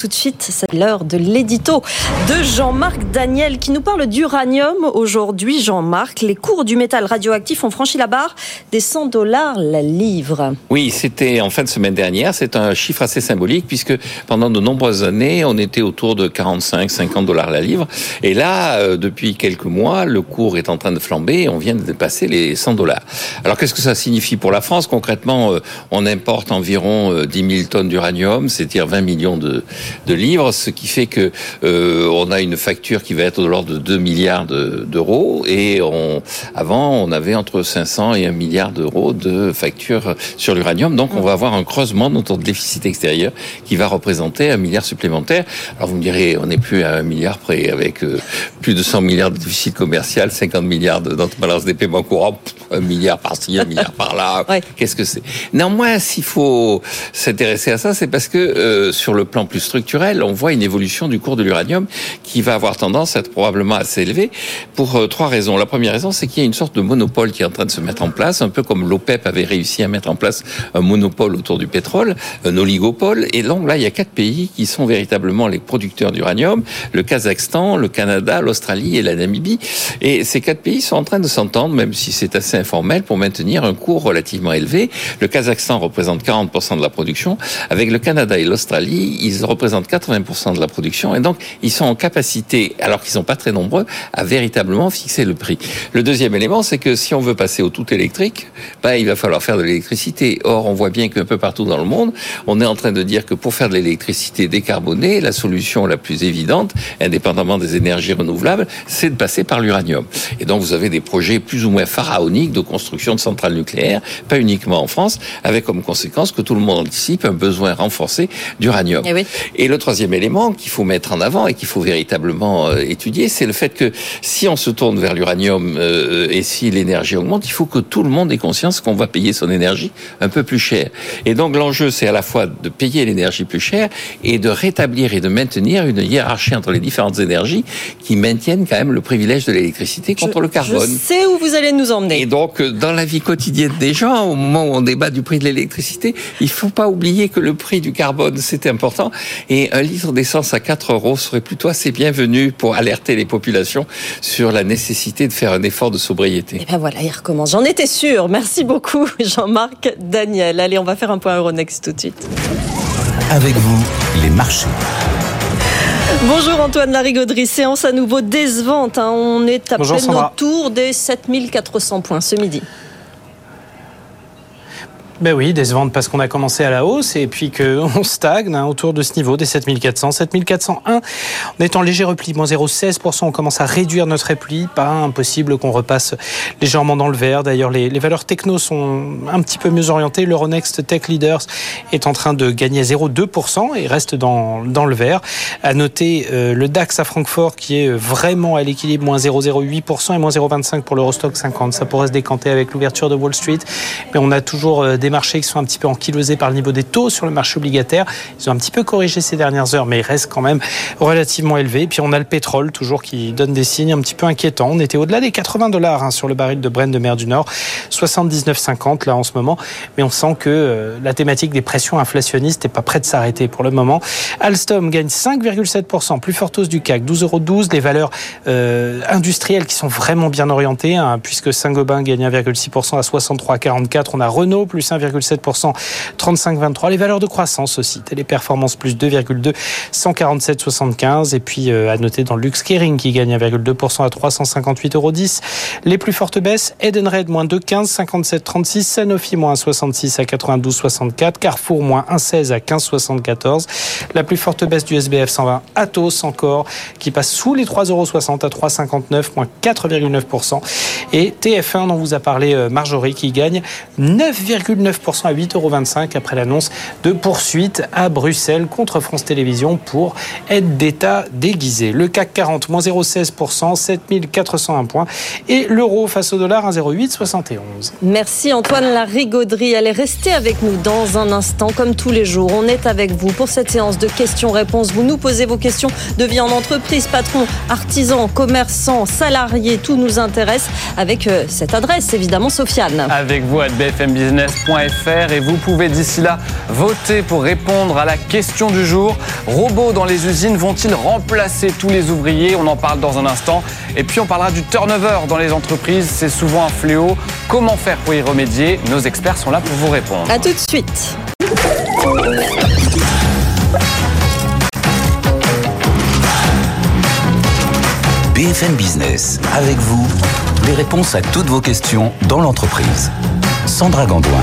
Tout de suite, c'est l'heure de l'édito de Jean-Marc Daniel qui nous parle d'uranium. Aujourd'hui, Jean-Marc, les cours du métal radioactif ont franchi la barre des 100 dollars la livre. Oui, c'était en fin de semaine dernière. C'est un chiffre assez symbolique puisque pendant de nombreuses années, on était autour de 45, 50 dollars la livre. Et là, euh, depuis quelques mois, le cours est en train de flamber on vient de dépasser les 100 dollars. Alors, qu'est-ce que ça signifie pour la France? Concrètement, euh, on importe environ 10 euh, 000 tonnes d'uranium, c'est-à-dire 20 millions de de livres, ce qui fait que euh, on a une facture qui va être de l'ordre de 2 milliards d'euros et on, avant on avait entre 500 et 1 milliard d'euros de factures sur l'uranium. Donc on va avoir un creusement de notre déficit extérieur qui va représenter un milliard supplémentaire. Alors vous me direz, on n'est plus à un milliard près avec euh, plus de 100 milliards de déficit commercial, 50 milliards de notre balance des paiements courants, un milliard par-ci, un milliard par-là. Qu'est-ce que c'est? Néanmoins, s'il faut s'intéresser à ça, c'est parce que euh, sur le plan plus structurel, on voit une évolution du cours de l'uranium qui va avoir tendance à être probablement assez élevée pour euh, trois raisons. La première raison, c'est qu'il y a une sorte de monopole qui est en train de se mettre en place, un peu comme l'OPEP avait réussi à mettre en place un monopole autour du pétrole, un oligopole. Et donc là, il y a quatre pays qui sont véritablement les producteurs d'uranium le Kazakhstan, le Canada, l'Australie et la Namibie. Et ces quatre pays sont en train de s'entendre, même si c'est assez informel, pour maintenir un cours relativement élevé. Le Kazakhstan représente 40% de la production. Avec le Canada et l'Australie, ils représentent représentent 80% de la production et donc ils sont en capacité, alors qu'ils sont pas très nombreux, à véritablement fixer le prix. Le deuxième élément, c'est que si on veut passer au tout électrique, bah, il va falloir faire de l'électricité. Or, on voit bien qu'un peu partout dans le monde, on est en train de dire que pour faire de l'électricité décarbonée, la solution la plus évidente, indépendamment des énergies renouvelables, c'est de passer par l'uranium. Et donc, vous avez des projets plus ou moins pharaoniques de construction de centrales nucléaires, pas uniquement en France, avec comme conséquence que tout le monde anticipe un besoin renforcé d'uranium. Eh. Et le troisième élément qu'il faut mettre en avant et qu'il faut véritablement euh, étudier, c'est le fait que si on se tourne vers l'uranium euh, et si l'énergie augmente, il faut que tout le monde ait conscience qu'on va payer son énergie un peu plus cher. Et donc l'enjeu, c'est à la fois de payer l'énergie plus chère et de rétablir et de maintenir une hiérarchie entre les différentes énergies qui maintiennent quand même le privilège de l'électricité contre le carbone. Je sais où vous allez nous emmener. Et donc, euh, dans la vie quotidienne des gens, au moment où on débat du prix de l'électricité, il faut pas oublier que le prix du carbone, c'est important et un litre d'essence à 4 euros serait plutôt assez bienvenu pour alerter les populations sur la nécessité de faire un effort de sobriété. Et eh ben voilà, il recommence. J'en étais sûr. Merci beaucoup, Jean-Marc Daniel. Allez, on va faire un point Euronext tout de suite. Avec vous, les marchés. Bonjour Antoine Larigauderie, séance à nouveau décevante. Hein. On est à peine autour des 7400 points ce midi. Ben oui, décevante parce qu'on a commencé à la hausse et puis qu'on stagne hein, autour de ce niveau des 7400. 7401, on est en léger repli, moins 0,16%. On commence à réduire notre repli. Pas impossible qu'on repasse légèrement dans le vert. D'ailleurs, les, valeurs techno sont un petit peu mieux orientées. L'Euronext Tech Leaders est en train de gagner 0,2% et reste dans, dans le vert. À noter euh, le DAX à Francfort qui est vraiment à l'équilibre, moins 0,08% et moins 0,25% pour l'Eurostock 50. Ça pourrait se décanter avec l'ouverture de Wall Street. Mais on a toujours euh, des marchés qui sont un petit peu ankylosés par le niveau des taux sur le marché obligataire. Ils ont un petit peu corrigé ces dernières heures, mais ils restent quand même relativement élevés. puis on a le pétrole toujours qui donne des signes un petit peu inquiétants. On était au-delà des 80 dollars hein, sur le baril de Brent de mer du Nord, 79,50 là en ce moment. Mais on sent que euh, la thématique des pressions inflationnistes n'est pas prête de s'arrêter pour le moment. Alstom gagne 5,7%, plus forte hausse du CAC, 12,12 euros. Les valeurs euh, industrielles qui sont vraiment bien orientées, hein, puisque Saint-Gobain gagne 1,6% à 63,44. On a Renault plus 1, 1,7%, 35,23. Les valeurs de croissance aussi. Téléperformance plus 2,2, 147,75. Et puis euh, à noter dans le luxe Kering qui gagne 1,2% à 358,10 euros. Les plus fortes baisses, Edenred moins 2,15, 57,36. Sanofi moins 66 à 92,64. Carrefour moins 1,16 à 15,74. La plus forte baisse du SBF 120, Atos encore, qui passe sous les 3,60 euros à 3,59, moins 4,9%. Et TF1 dont vous a parlé euh, Marjorie qui gagne 9,9 9% à 8,25 euros après l'annonce de poursuite à Bruxelles contre France Télévisions pour aide d'État déguisée. Le CAC 40, moins 0,16%, 7401 points. Et l'euro face au dollar, 1,0871. Merci Antoine Larigauderie. Allez rester avec nous dans un instant, comme tous les jours. On est avec vous pour cette séance de questions-réponses. Vous nous posez vos questions de vie en entreprise, patron, artisan, commerçant, salarié, tout nous intéresse avec euh, cette adresse, évidemment, Sofiane. Avec vous à BFM Et vous pouvez d'ici là voter pour répondre à la question du jour. Robots dans les usines vont-ils remplacer tous les ouvriers On en parle dans un instant. Et puis on parlera du turnover dans les entreprises. C'est souvent un fléau. Comment faire pour y remédier Nos experts sont là pour vous répondre. A tout de suite. BFM Business, avec vous, les réponses à toutes vos questions dans l'entreprise. Sandra Gandoin.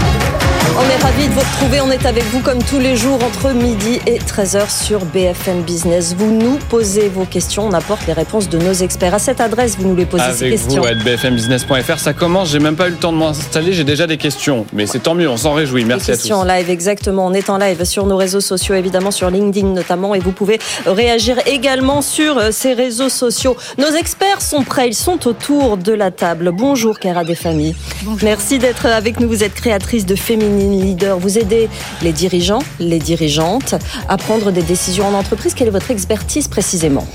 On est ravis de vous retrouver. On est avec vous comme tous les jours entre midi et 13h sur BFM Business. Vous nous posez vos questions, on apporte les réponses de nos experts. À cette adresse, vous nous les posez Avec ces questions. vous, à bfmbusiness.fr, ça commence. J'ai même pas eu le temps de m'installer. J'ai déjà des questions. Mais c'est tant mieux, on s'en réjouit. Merci à tous. questions en live, exactement. On est en live sur nos réseaux sociaux, évidemment sur LinkedIn notamment, et vous pouvez réagir également sur euh, ces réseaux sociaux. Nos experts sont prêts, ils sont autour de la table. Bonjour, Kara des familles. Merci d'être avec nous. Vous êtes créatrice de Féminine Leader. Vous aidez les dirigeants, les dirigeantes à prendre des décisions en entreprise. Quelle est votre expertise précisément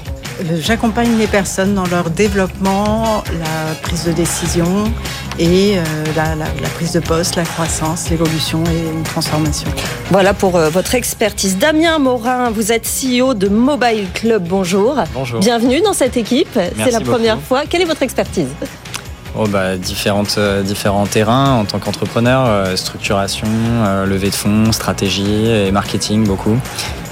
Euh, J'accompagne les personnes dans leur développement, la prise de décision et euh, la, la- la prise de poste, la croissance, l'évolution et une transformation. Voilà pour euh, votre expertise. Damien Morin, vous êtes CEO de Mobile Club. Bonjour. Bonjour. Bienvenue dans cette équipe. C'est la première fois. Quelle est votre expertise? Oh bah, différentes, euh, différents terrains en tant qu'entrepreneur, euh, structuration, euh, levée de fonds, stratégie et marketing beaucoup.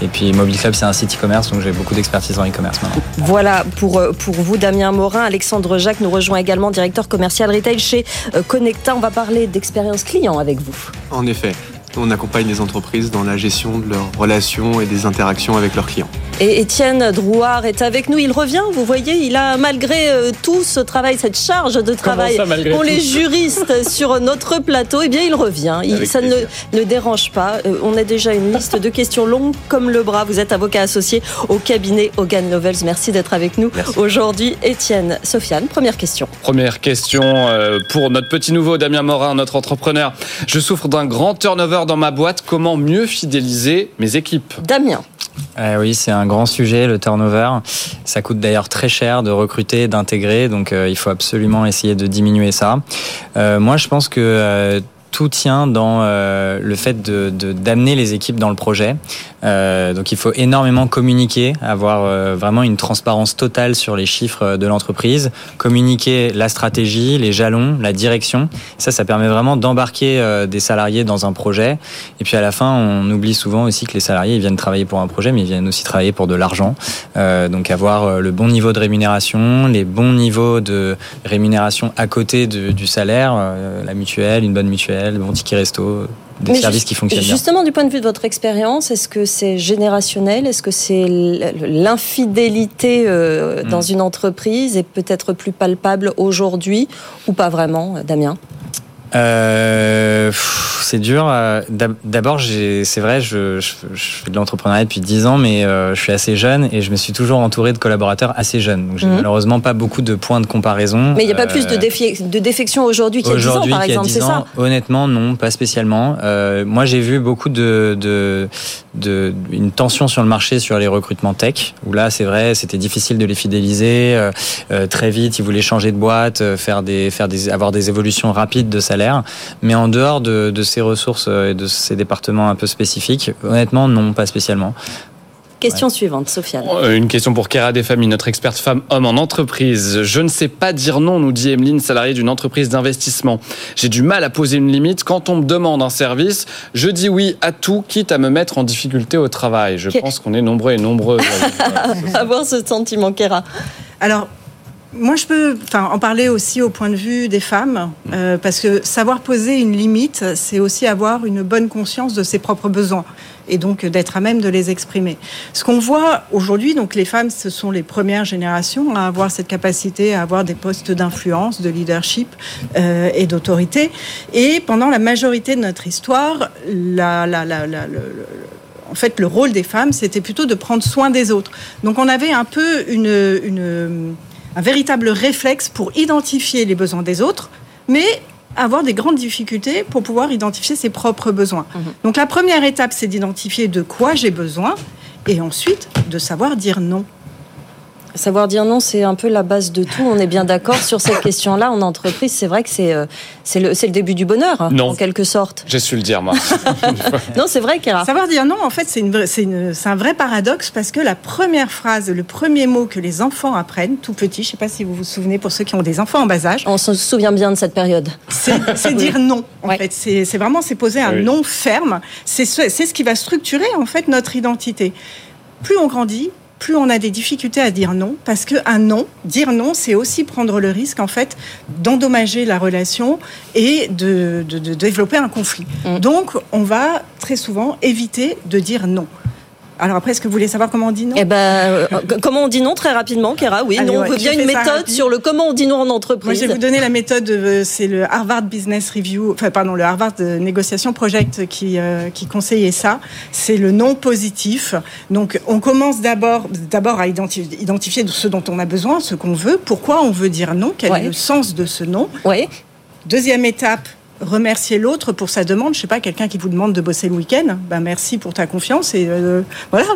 Et puis Mobile Club c'est un site e-commerce donc j'ai beaucoup d'expertise en e-commerce maintenant. Voilà pour, pour vous, Damien Morin. Alexandre Jacques nous rejoint également, directeur commercial retail chez Connecta. On va parler d'expérience client avec vous. En effet, on accompagne les entreprises dans la gestion de leurs relations et des interactions avec leurs clients. Et Étienne Drouard est avec nous. Il revient, vous voyez, il a malgré euh, tout ce travail, cette charge de travail tout les juristes sur notre plateau, eh bien il revient. Il- ça ne, ne dérange pas. Euh, on a déjà une liste de questions longues comme le bras. Vous êtes avocat associé au cabinet Hogan Novels. Merci d'être avec nous aujourd'hui. Étienne, Sofiane, première question. Première question euh, pour notre petit nouveau Damien Morin, notre entrepreneur. Je souffre d'un grand turnover dans ma boîte. Comment mieux fidéliser mes équipes Damien. Eh oui, c'est un grand sujet, le turnover. Ça coûte d'ailleurs très cher de recruter, d'intégrer, donc euh, il faut absolument essayer de diminuer ça. Euh, moi, je pense que euh, tout tient dans euh, le fait de d'amener les équipes dans le projet. Euh, donc il faut énormément communiquer, avoir euh, vraiment une transparence totale sur les chiffres de l'entreprise, communiquer la stratégie, les jalons, la direction. Ça, ça permet vraiment d'embarquer des salariés dans un projet. Et puis à la fin, on oublie souvent aussi que les salariés ils viennent travailler pour un projet, mais ils viennent aussi travailler pour de l'argent. Donc avoir le bon niveau de rémunération, les bons niveaux de rémunération à côté du salaire, la mutuelle, une bonne mutuelle, ticket resto, des Mais services qui fonctionnent bien. Justement, du point de vue de votre expérience, est-ce que c'est générationnel? Est-ce que c'est l'infidélité euh, Hmm. dans une entreprise est peut-être plus palpable aujourd'hui ou pas vraiment, Damien? Euh, c'est dur. euh, d'ab- D'abord, c'est vrai, je, je, je fais de l'entrepreneuriat depuis 10 ans, mais euh, je suis assez jeune et je me suis toujours entouré de collaborateurs assez jeunes. Donc, j'ai Mhm. malheureusement pas beaucoup de points de comparaison. Mais il n'y a pas Euh, plus de, défi- de défection aujourd'hui qu'il y a 10 ans, par exemple, 10 c'est ça? honnêtement, non, pas spécialement. Moi, j'ai vu beaucoup de, de, de, une tension sur le marché sur les recrutements tech, où là, c'est vrai, c'était difficile de les fidéliser. Très vite, ils voulaient changer de boîte, faire des, faire des, avoir des évolutions rapides de salaire. Mais en dehors de, de ces ressources euh, et de ces départements un peu spécifiques, honnêtement, non, pas spécialement. Question suivante, Sofiane. Euh, Une question pour Kera des familles, notre experte femme-homme en entreprise. Je ne sais pas dire non, nous dit Emeline, salariée d'une entreprise d'investissement. J'ai du mal à poser une limite. Quand on me demande un service, je dis oui à tout, quitte à me mettre en difficulté au travail. Je pense qu'on est nombreux et nombreuses. à Avoir ce sentiment, Kéra. Alors, moi, je peux en parler aussi au point de vue des femmes, euh, parce que savoir poser une limite, c'est aussi avoir une bonne conscience de ses propres besoins et donc d'être à même de les exprimer. Ce qu'on voit aujourd'hui, donc les femmes, ce sont les premières générations à avoir cette capacité à avoir des postes d'influence, de leadership euh, et d'autorité. Et pendant la majorité de notre histoire, la, la, la, la- le- le- en fait, le rôle des femmes, c'était plutôt de prendre soin des autres. Donc, on avait un peu une, une- un véritable réflexe pour identifier les besoins des autres, mais avoir des grandes difficultés pour pouvoir identifier ses propres besoins. Donc, la première étape, c'est d'identifier de quoi j'ai besoin, et ensuite de savoir dire non. Savoir dire non, c'est un peu la base de tout. On est bien d'accord sur cette question-là en entreprise. C'est vrai que c'est euh, c'est le, le début du bonheur, hein, Non. en quelque sorte. J'ai su le dire, moi. Non, c'est vrai, Kéra. Savoir dire non, en fait, c'est un vrai paradoxe parce que la première phrase, le premier mot que les enfants apprennent, tout petit, je ne sais pas si vous vous souvenez pour ceux qui ont des enfants en bas âge, On se souvient bien de cette période. c'est dire non. En Ouais. fait, c'est c'est vraiment c'est poser un Oui. non ferme. C'est ce, c'est ce qui va structurer en fait notre identité. Plus on grandit, plus on a des difficultés à dire non, parce que un non, dire non, c'est aussi prendre le risque en fait d'endommager la relation et de, de- de développer un conflit. Mm. Donc, on va très souvent éviter de dire non. Alors après, est-ce que vous voulez savoir comment on dit non Eh ben, euh, comment on dit non très rapidement, Kéra Oui, Allez, nous, on ouais, veut bien une méthode sur le comment on dit non en Moi, entreprise. je vais vous donner la méthode, euh, c'est le Harvard Business Review, enfin, pardon, le Harvard euh, Negotiation Project qui, euh, qui conseillait ça. C'est le non positif. Donc, on commence d'abord, d'abord à identifier, identifier ce dont on a besoin, ce qu'on veut, pourquoi on veut dire non, quel Ouais. est le sens de ce non. Oui, Deuxième étape, remercier l'autre pour sa demande. Je sais pas, quelqu'un qui vous demande de bosser le week-end, ben merci pour ta confiance et euh, voilà,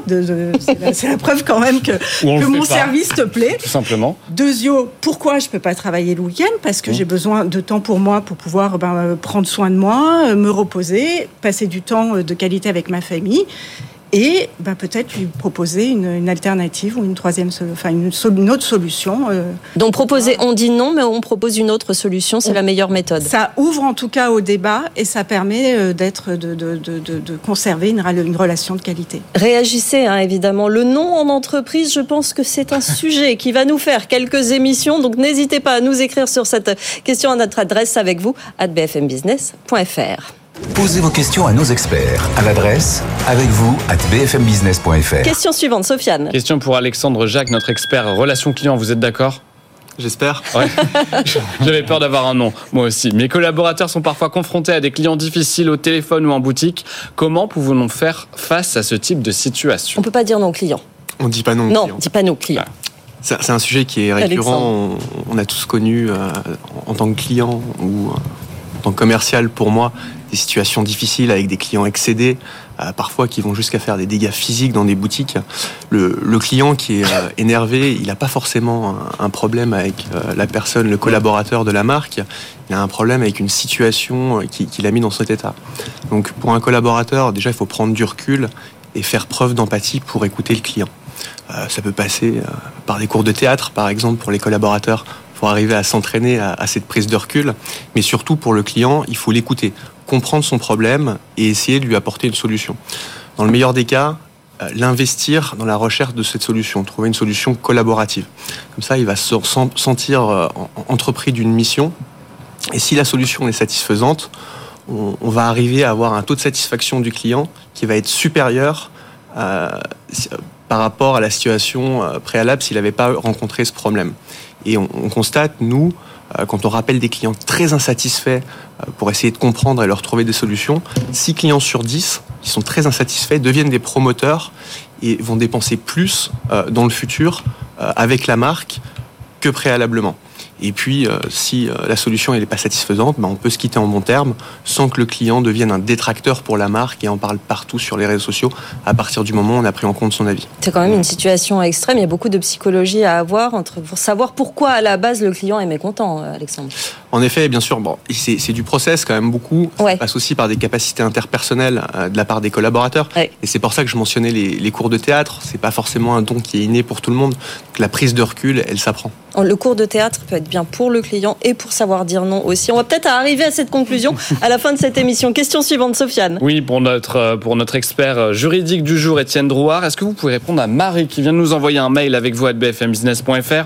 c'est la, preuve quand même que, que mon service te plaît. Tout simplement. Deuxio, pourquoi je peux pas travailler le week-end? Parce Mmh. que j'ai besoin de temps pour moi pour pouvoir ben, prendre soin de moi, me reposer, passer du temps euh, de qualité avec ma famille et ben, peut-être lui proposer une, une alternative ou une troisième, enfin une, autre solution. euh. donc proposer, on dit non, mais on propose une autre solution, c'est la meilleure méthode. Ça ouvre en tout cas au débat et ça permet euh, d'être de, de, de, de- de conserver une relation de qualité. Réagissez, hein, évidemment. Le non en entreprise, je pense que c'est un sujet qui va nous faire quelques émissions. Donc n'hésitez pas à nous écrire sur cette question à notre adresse avec vous, at bfmbusiness.fr. Posez vos questions à nos experts à l'adresse avec vous at bfmbusiness.fr. Question suivante, Sofiane. Question pour Alexandre Jacques, notre expert relation client. Vous êtes d'accord? J'espère. Ouais. J'avais peur d'avoir un nom, moi aussi. Mes collaborateurs sont parfois confrontés à des clients difficiles au téléphone ou en boutique. Comment pouvons-nous faire face à ce type de On situation peut pas dire non client. On dit pas non. aux Non, clients. dis pas non client. C'est c'est un sujet qui est récurrent. On, on a tous connu, euh, en tant que client ou en tant que commercial, pour moi, des situations difficiles avec des clients excédés, euh, parfois qui vont jusqu'à faire des dégâts physiques dans des boutiques. Le, client qui est euh, énervé, il n'a pas forcément un, problème avec euh, la personne, le collaborateur de la marque. Il a un problème avec une situation qui, qui l'a mis dans cet état. Donc, pour un collaborateur, déjà, il faut prendre du recul et faire preuve d'empathie pour écouter le client. Ça peut passer par des cours de théâtre, par exemple, pour les collaborateurs, pour arriver à s'entraîner à, cette prise de recul. Mais surtout, pour le client, il faut l'écouter, comprendre son problème et essayer de lui apporter une solution. Dans le meilleur des cas, euh, l'investir dans la recherche de cette solution, trouver une solution collaborative. Comme ça, il va se sen- sentir euh, en- entrepris d'une mission. Et si la solution est satisfaisante, on, va arriver à avoir un taux de satisfaction du client qui va être supérieur euh, par rapport à la situation préalable s'il n'avait pas rencontré ce problème. Et on, on constate, nous, euh, quand on rappelle des clients très insatisfaits euh, pour essayer de comprendre et leur trouver des solutions, 6 clients sur 10 qui sont très insatisfaits deviennent des promoteurs et vont dépenser plus euh, dans le futur avec la marque que préalablement. Et puis, euh, si euh, la solution n'est pas satisfaisante, ben, on peut se quitter en bon terme sans que le client devienne un détracteur pour la marque et en parle partout sur les réseaux sociaux à partir du moment où on a pris en compte son avis. C'est quand même une situation extrême. Il y a beaucoup de psychologie à avoir entre, pour savoir pourquoi à la base le client est mécontent, euh, Alexandre. En effet, bien sûr, bon, c'est c'est du process quand même beaucoup. Ouais. Ça passe aussi par des capacités interpersonnelles euh, de la part des collaborateurs. Ouais. Et c'est pour ça que je mentionnais les, les cours de théâtre. C'est pas forcément un don qui est inné pour tout le monde. Donc, la prise de recul, elle s'apprend. Le cours de théâtre peut être bien pour le client et pour savoir dire non aussi. On va peut-être arriver à cette conclusion à la fin de cette émission. Question suivante, Sofiane. Oui, pour notre, euh, pour notre expert euh, juridique du jour, Étienne Drouard, est-ce que vous pouvez répondre à Marie qui vient de nous envoyer un mail avec vous à bfmbusiness.fr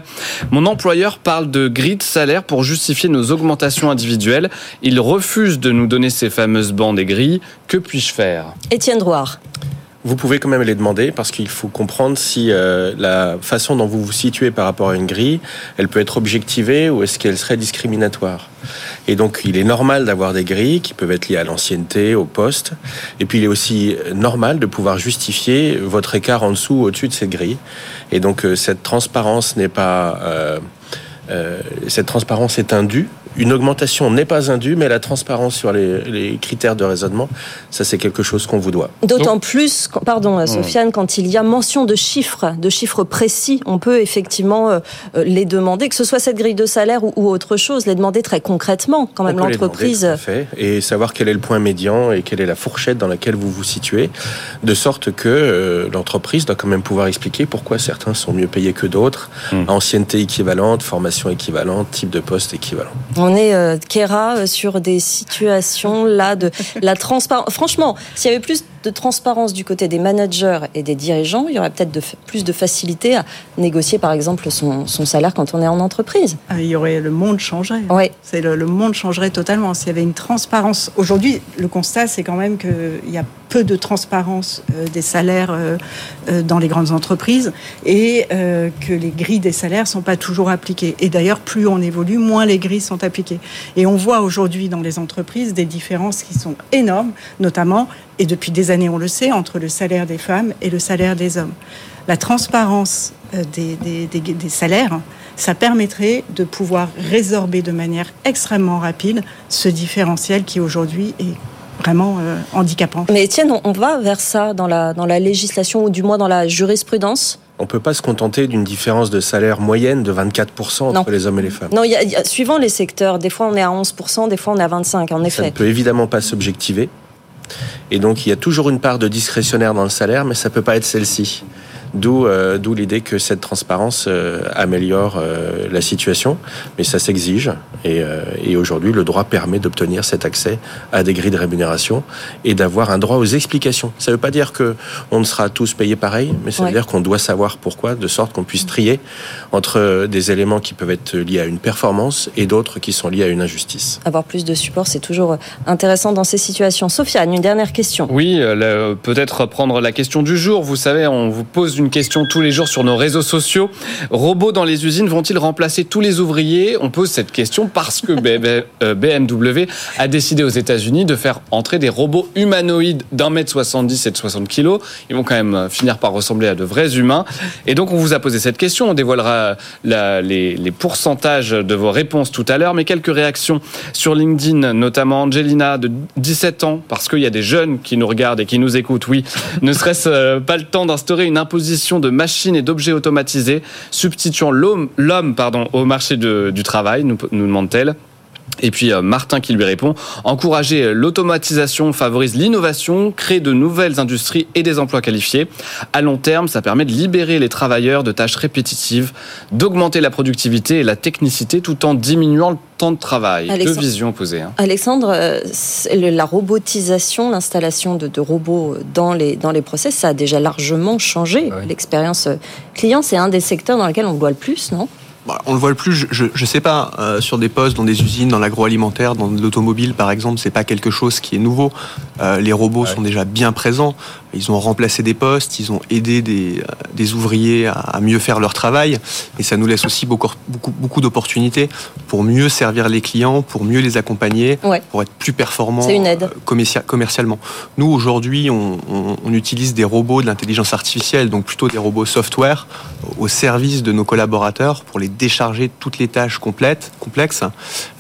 Mon employeur parle de grille de salaire pour justifier nos augmentations individuelles. Il refuse de nous donner ces fameuses bandes et grilles. Que puis-je faire? Étienne Drouard. Vous pouvez quand même les demander parce qu'il faut comprendre si euh, la façon dont vous vous situez par rapport à une grille, elle peut être objectivée ou est-ce qu'elle serait discriminatoire. Et donc il est normal d'avoir des grilles qui peuvent être liées à l'ancienneté, au poste. Et puis il est aussi normal de pouvoir justifier votre écart en dessous ou au-dessus de ces grilles. Et donc euh, cette transparence n'est pas... euh, euh, cette transparence est indue une augmentation n'est pas indue, mais la transparence sur les, critères de raisonnement, ça c'est quelque chose qu'on vous doit. D'autant plus, pardon mmh. Sofiane, quand il y a mention de chiffres, de chiffres précis, on peut effectivement euh, euh, les demander, que ce soit cette grille de salaire ou, autre chose, les demander très concrètement quand même l'entreprise. Et savoir quel est le point médian et quelle est la fourchette dans laquelle vous vous situez, de sorte que euh, l'entreprise doit quand même pouvoir expliquer pourquoi certains sont mieux payés que d'autres, mmh. ancienneté équivalente, formation équivalente, type de poste équivalent. On est, euh, Kera, euh, sur des situations là de la transparence. Franchement, s'il y avait plus de transparence du côté des managers et des dirigeants, il y aurait peut-être plus de facilité à négocier, par exemple, son, salaire quand on est en entreprise. Ah, il y aurait le monde changerait. Oui. C'est le, monde changerait totalement s'il y avait une transparence. Aujourd'hui, le constat, c'est quand même qu'il y a peu de transparence euh, des salaires euh, euh, dans les grandes entreprises et que les grilles des salaires sont pas toujours appliquées. Et d'ailleurs, plus on évolue, moins les grilles sont appliquées. Et on voit aujourd'hui dans les entreprises des différences qui sont énormes, notamment et depuis des années on le sait, entre le salaire des femmes et le salaire des hommes. La transparence euh, des, des, salaires, ça permettrait de pouvoir résorber de manière extrêmement rapide ce différentiel qui aujourd'hui est vraiment euh, handicapant. Mais Étienne, on va vers ça dans la, dans la législation ou du moins dans la jurisprudence on ne peut pas se contenter d'une différence de salaire moyenne de 24% entre les hommes et les femmes. Non, suivant les secteurs, des fois on est à 11%, des fois on est à 25%, en effet. Ça ne peut évidemment pas s'objectiver. Et donc, il y a toujours une part de discrétionnaire dans le salaire, mais ça peut pas être celle-ci. D'où euh, d'où l'idée que cette transparence euh, améliore euh, la situation, mais ça s'exige. Et, et aujourd'hui, le droit permet d'obtenir cet accès à des grilles de rémunération et d'avoir un droit aux explications. Ça ne veut pas dire que on ne sera tous payés pareil, mais ça veut dire qu'on doit savoir pourquoi, de sorte qu'on puisse trier entre des éléments qui peuvent être liés à une performance et d'autres qui sont liés à une injustice. Avoir plus de support, c'est toujours intéressant dans ces situations. Sofiane, une dernière question. Oui, peut-être prendre la question du jour. Vous savez, on vous pose une question tous les jours sur nos réseaux sociaux. Robots dans les usines vont-ils remplacer tous les ouvriers? On pose cette question parce que BMW euh, a décidé aux États-Unis de faire entrer des robots humanoïdes d'un mètre 70 et de 60 kilos. Ils vont quand même euh, finir par ressembler à de vrais humains. Et donc on vous a posé cette question. On dévoilera les, les pourcentages de vos réponses tout à l'heure, mais quelques réactions sur LinkedIn, notamment Angelina de 17 ans, parce qu'il y a des jeunes qui nous regardent et qui nous écoutent. Oui, ne serait-ce euh, pas le temps d'instaurer une imposition de machines et d'objets automatisés, substituant l'homme au marché du travail, nous, nous demande-t-elle. Et puis euh, Martin qui lui répond, encourager l'automatisation favorise l'innovation, crée de nouvelles industries et des emplois qualifiés. À long terme, ça permet de libérer les travailleurs de tâches répétitives, d'augmenter la productivité et la technicité tout en diminuant temps de travail. Deux visions opposées. Hein. Alexandre, euh, la robotisation, l'installation de, robots dans les, dans les process, ça a déjà largement changé. L'expérience client, c'est un des secteurs dans lesquels on voit le plus, non? On le voit le plus, je ne sais pas, euh, sur des postes, dans des usines, dans l'agroalimentaire, dans l'automobile par exemple, c'est pas quelque chose qui est nouveau. Euh, les robots sont déjà bien présents. Ils ont remplacé des postes, ils ont aidé des, euh, des ouvriers à, mieux faire leur travail. Et ça nous laisse aussi beaucoup, beaucoup, beaucoup d'opportunités pour mieux servir les clients, pour mieux les accompagner, pour être plus performants commercialement. Nous, aujourd'hui, on, on utilise des robots de l'intelligence artificielle, donc plutôt des robots software, au service de nos collaborateurs pour les décharger toutes les tâches complètes, complexes,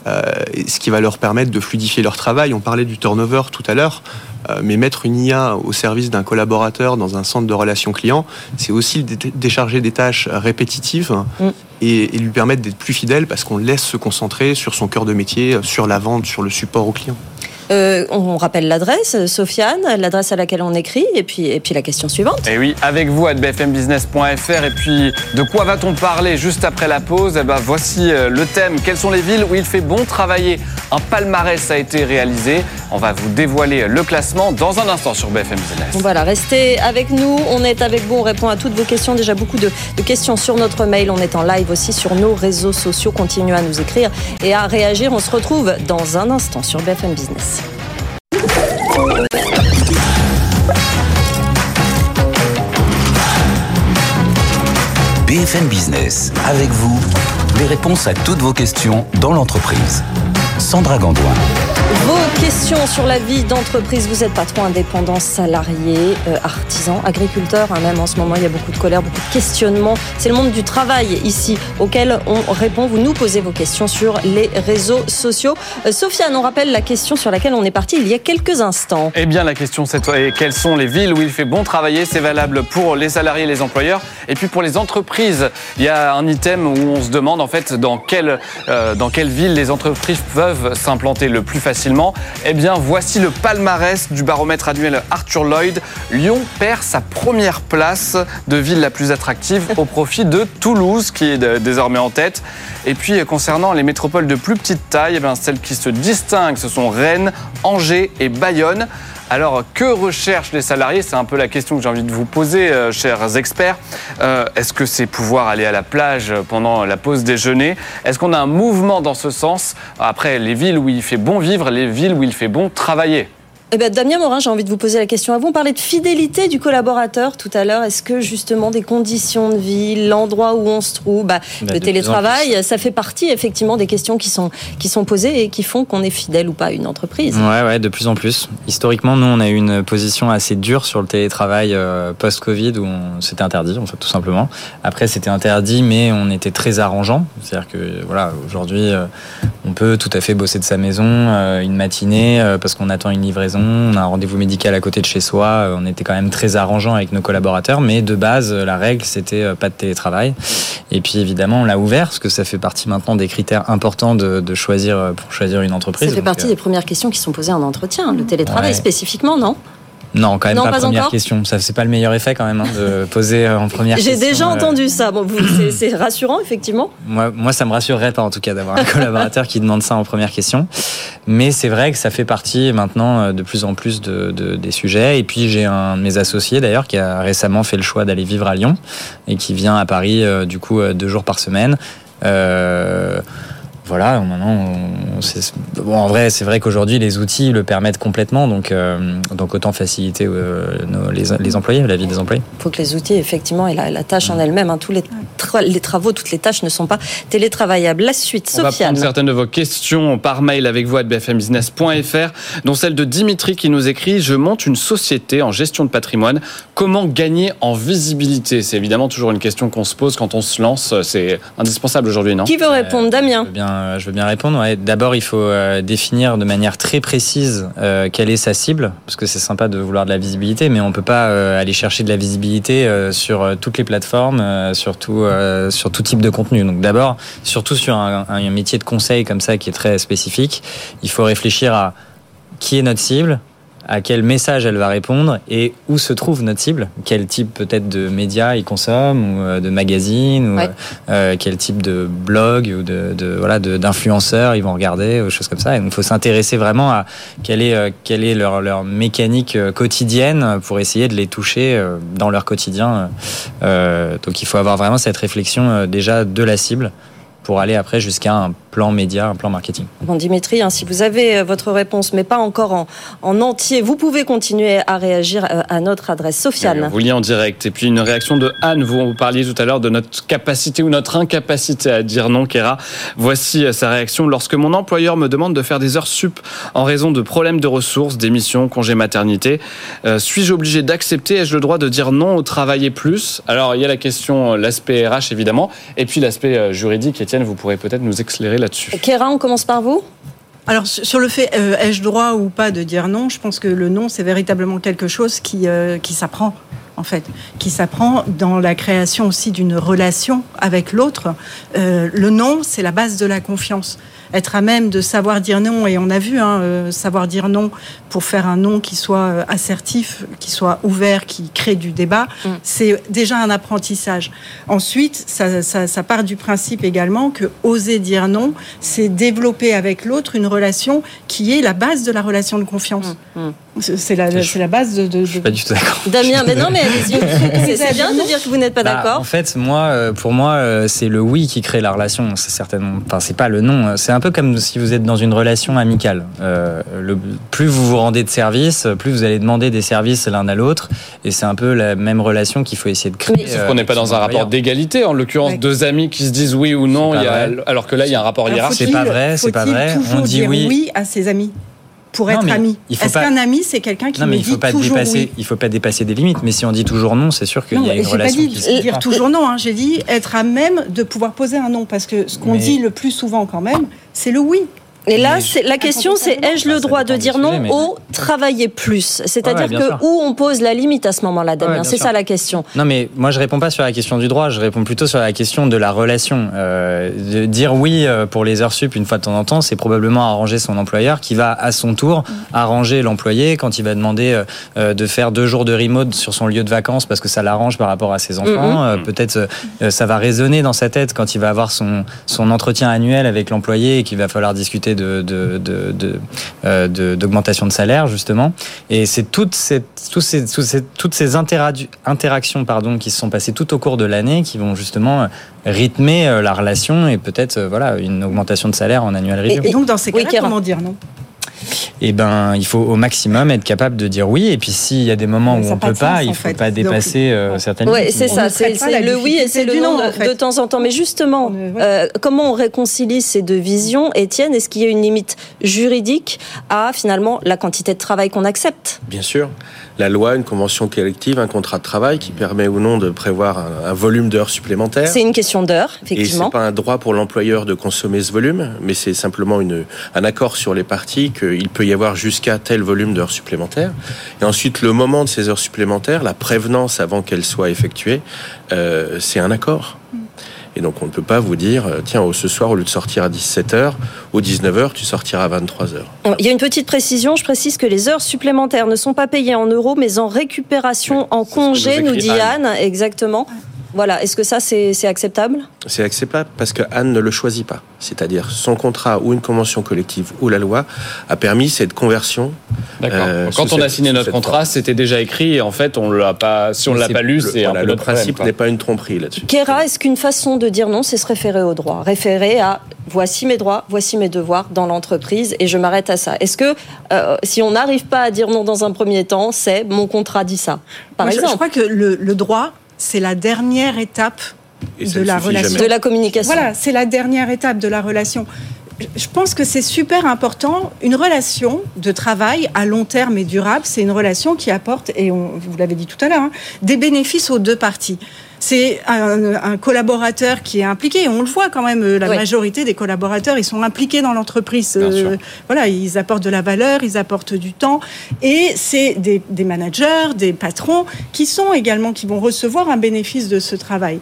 euh, ce qui va leur permettre de fluidifier leur travail. On parlait du turnover tout à l'heure, euh, mais mettre une IA au service d'un collaborateur dans un centre de relations clients, c'est aussi décharger des tâches répétitives mm. et, lui permettre d'être plus fidèle parce qu'on laisse se concentrer sur son cœur de métier, sur la vente, sur le support au client. Euh, on rappelle l'adresse, Sofiane, l'adresse à laquelle on écrit, et puis, et puis la question suivante. Et eh oui, avec vous à bfmbusiness.fr, et puis de quoi va-t-on parler juste après la pause? Eh ben, Voici euh, le thème. Quelles sont les villes où il fait bon travailler? Un palmarès a été réalisé. On va vous dévoiler le classement dans un instant sur BFM Business. voilà, restez avec nous. On est avec vous, on répond à toutes vos questions. Déjà beaucoup de, de questions sur notre mail. On est en live aussi sur nos réseaux sociaux. Continuez à nous écrire et à réagir. On se retrouve dans un instant sur BFM Business. BFM Business, avec vous, les réponses à toutes vos questions dans l'entreprise. Sandra Gandoin. Vos questions sur la vie d'entreprise, vous êtes patron indépendant, salarié, euh, artisan, agriculteur, hein, même en ce moment il y a beaucoup de colère, beaucoup de questionnements. C'est le monde du travail ici auquel on répond. Vous nous posez vos questions sur les réseaux sociaux. Euh, Sofiane, on rappelle la question sur laquelle on est parti il y a quelques instants. Eh bien la question c'est quelles sont les villes où il fait bon travailler? C'est valable pour les salariés et les employeurs. Et puis pour les entreprises, il y a un item où on se demande en fait dans quelle, euh, dans quelle ville les entreprises peuvent s'implanter le plus facilement eh bien, voici le palmarès du baromètre annuel Arthur Lloyd. Lyon perd sa première place de ville la plus attractive au profit de Toulouse, qui est désormais en tête. Et puis, concernant les métropoles de plus petite taille, eh celles qui se distinguent, ce sont Rennes, Angers et Bayonne. Alors, que recherchent les salariés? C'est un peu la question que j'ai envie de vous poser, euh, chers experts. Euh, est-ce que c'est pouvoir aller à la plage pendant la pause déjeuner? Est-ce qu'on a un mouvement dans ce sens? Après, les villes où il fait bon vivre, les villes où il fait bon travailler eh ben, Damien Morin, j'ai envie de vous poser la question à vous. On parlait de fidélité du collaborateur tout à l'heure. Est-ce que justement des conditions de vie, l'endroit où on se trouve, bah, bah le télétravail, ça fait partie effectivement des questions qui sont, qui sont posées et qui font qu'on est fidèle ou pas à une entreprise Ouais, ouais, de plus en plus. Historiquement, nous, on a eu une position assez dure sur le télétravail euh, post-Covid où c'était interdit, en fait, tout simplement. Après, c'était interdit, mais on était très arrangeant. C'est-à-dire que, voilà, aujourd'hui, euh, on peut tout à fait bosser de sa maison euh, une matinée parce qu'on attend une livraison on a un rendez-vous médical à côté de chez soi, euh, on était quand même très arrangeant avec nos collaborateurs, mais de base, euh, la règle, c'était euh, pas de télétravail. Et puis évidemment, on l'a ouvert, parce que ça fait partie maintenant des critères importants de, choisir pour choisir une entreprise. Ça fait partie des premières questions qui sont posées en entretien, le télétravail spécifiquement, non? Non, quand même pas, première question. Ça, c'est pas le meilleur effet quand même hein, de poser en première question. J'ai déjà entendu ça. Bon, c'est rassurant effectivement. Moi, moi, ça me rassurerait pas en tout cas d'avoir un collaborateur qui demande ça en première question. Mais c'est vrai que ça fait partie maintenant euh, de plus en plus de, des sujets. Et puis j'ai un de mes associés d'ailleurs qui a récemment fait le choix d'aller vivre à Lyon et qui vient à Paris euh, du coup euh, deux jours par semaine. Euh, voilà, maintenant, bon, en vrai, c'est vrai qu'aujourd'hui, les outils le permettent complètement, donc, euh, donc autant faciliter euh, les, les, employés, la vie des employés. Il faut que les outils, effectivement, et la, tâche en elle-même, hein, tous les, les, travaux, toutes les tâches ne sont pas télétravaillables. La suite, On va prendre certaines de vos questions par mail avec vous à bfmbusiness.fr, dont celle de Dimitri qui nous écrit Je monte une société en gestion de patrimoine. Comment gagner en visibilité? C'est évidemment toujours une question qu'on se pose quand on se lance. C'est indispensable aujourd'hui, non? Qui veut répondre, Damien euh, je veux bien répondre. D'abord, il faut euh, définir de manière très précise euh, quelle est sa cible, parce que c'est sympa de vouloir de la visibilité, mais on peut pas aller chercher de la visibilité sur toutes les plateformes, sur tout, sur tout type de contenu. Donc d'abord, surtout sur un métier de conseil comme ça qui est très spécifique, il faut réfléchir à qui est notre cible, à quel message elle va répondre et où se trouve notre cible, quel type peut-être de médias ils consomment ou euh, de magazines ou euh, quel type de blog ou de, de voilà d'influenceurs ils vont regarder ou choses comme ça. Et donc il faut s'intéresser vraiment à quelle est euh, quelle est leur leur mécanique quotidienne pour essayer de les toucher dans leur quotidien. donc il faut avoir vraiment cette réflexion déjà de la cible pour aller après jusqu'à un plan média, un plan marketing. Bon, Dimitri, hein, si vous avez euh, votre réponse, mais pas encore en, en entier, vous pouvez continuer à réagir euh, à notre adresse. Sofiane. Vous liez en direct. Et puis une réaction de Anne. Vous, parliez tout à l'heure de notre capacité ou notre incapacité à dire non, Kéra. Voici euh, sa réaction. Lorsque mon employeur me demande de faire des heures sup en raison de problèmes de ressources, d'émissions, congés maternité, suis-je obligé d'accepter? Ai-je le droit de dire non au travailler plus? Alors, il y a la question, l'aspect RH évidemment, et puis l'aspect juridique. Étienne, vous pourrez peut-être nous éclairer là-dessus. Kéra, on commence par vous alors sur le fait, euh, ai-je droit ou pas de dire non Je pense que le non, c'est véritablement quelque chose qui, euh, qui s'apprend en fait, qui s'apprend dans la création aussi d'une relation avec l'autre. Euh, le non, c'est la base de la confiance être à même de savoir dire non. Et on a vu, hein, euh, savoir dire non pour faire un non qui soit euh, assertif, qui soit ouvert, qui crée du débat, mm. c'est déjà un apprentissage. Ensuite, ça, ça, part du principe également que oser dire non, c'est développer avec l'autre une relation qui est la base de la relation de confiance. Mm. C'est la, la, base de, de, Je suis pas du tout d'accord. Damien, mais non, mais c'est bien de dire que vous n'êtes pas bah, d'accord. En fait, moi, euh, pour moi, c'est le oui qui crée la relation. C'est certainement, enfin, c'est pas le non. C'est un peu comme si vous êtes dans une relation amicale. Euh, le, plus vous vous rendez de service, plus vous allez demander des services l'un à l'autre. Et c'est un peu la même relation qu'il faut essayer de créer. Sauf qu'on n'est pas dans un rapport d'égalité. En l'occurrence, deux amis qui se disent oui ou non, il y a, alors que là, il y a un rapport hiérarchique. C'est pas vrai, c'est pas vrai. On dit oui. oui à ses amis? Pour être ami Est-ce qu'un ami, c'est quelqu'un qui me dit toujours oui Il ne faut pas dépasser des limites, mais si on dit toujours non, c'est sûr qu'il y a une relation pas dit qui dire toujours non, hein. j'ai dit être à même de pouvoir poser un non, parce que ce qu'on dit le plus souvent quand même, c'est le oui. Et là, la question, c'est ai-je le droit de dire non ou travailler plus? C'est-à-dire que où on pose la limite à ce moment-là, Damien? C'est ça la question. Non, mais moi, je réponds pas sur la question du droit. Je réponds plutôt sur la question de la relation. Euh, de dire oui euh, pour les heures sup une fois de temps en temps, c'est probablement arranger son employeur qui va à son tour arranger l'employé quand il va demander euh, de faire deux jours de remote sur son lieu de vacances parce que ça l'arrange par rapport à ses enfants. Peut-être ça va résonner dans sa tête quand il va avoir son son entretien annuel avec l'employé et qu'il va falloir discuter euh, d'augmentation de, de, salaire, justement. Et c'est toutes ces, toutes ces, toutes ces interactions pardon, qui se sont passées tout au cours de l'année qui vont justement rythmer euh, la relation et peut-être euh, voilà, une augmentation de salaire en annuel review. Et, donc, dans ces cas-là, comment dire non? Eh ben, il faut au maximum être capable de dire oui. Et puis s'il y a des moments où on ne peut pas, il ne faut pas dépasser euh, certaines Oui, c'est ça. C'est le oui et c'est le non de, temps en temps. Mais justement, euh, comment on réconcilie ces deux visions Étienne, est-ce qu'il y a une limite juridique à finalement la quantité de travail qu'on accepte? Bien sûr la loi, une convention collective, un contrat de travail qui permet ou non de prévoir un, volume d'heures supplémentaires. C'est une question d'heures, effectivement. Et c'est pas un droit pour l'employeur de consommer ce volume, mais c'est simplement une, un accord sur les parties qu'il peut y avoir jusqu'à tel volume d'heures supplémentaires. Et ensuite, le moment de ces heures supplémentaires, la prévenance avant qu'elles soient effectuées, euh, c'est un accord. Et donc on ne peut pas vous dire, euh, tiens, ce soir, au lieu de sortir à 17h, ou 19h, tu sortiras à 23h. Il y a une petite précision, je précise que les heures supplémentaires ne sont pas payées en euros, mais en récupération, en congé, nous dit Anne, exactement. Voilà, est-ce que ça c'est acceptable? C'est acceptable parce que Anne ne le choisit pas. C'est-à-dire son contrat ou une convention collective ou la loi a permis cette conversion. D'accord. Euh, Quand on a signé notre contrat, c'était déjà écrit et en fait on l'a pas. Si on l'a pas lu, c'est un peu le principe n'est pas une tromperie là-dessus. Kera, est-ce qu'une façon de dire non, c'est se référer au droit, référer à voici mes droits, voici mes devoirs dans l'entreprise et je m'arrête à ça. Est-ce que euh, si on n'arrive pas à dire non dans un premier temps, c'est mon contrat dit ça, par exemple je, je crois que le, le droit c'est la dernière étape de la relation. De la communication. Voilà, c'est la dernière étape de la relation. Je pense que c'est super important. Une relation de travail à long terme et durable, c'est une relation qui apporte, et vous l'avez dit tout à l'heure, hein, des bénéfices aux deux parties c'est un, collaborateur qui est impliqué. On le voit quand même, la majorité des collaborateurs, ils sont impliqués dans l'entreprise. Euh, voilà, ils apportent de la valeur, ils apportent du temps. Et c'est des, des, managers, des patrons qui sont également, qui vont recevoir un bénéfice de ce travail.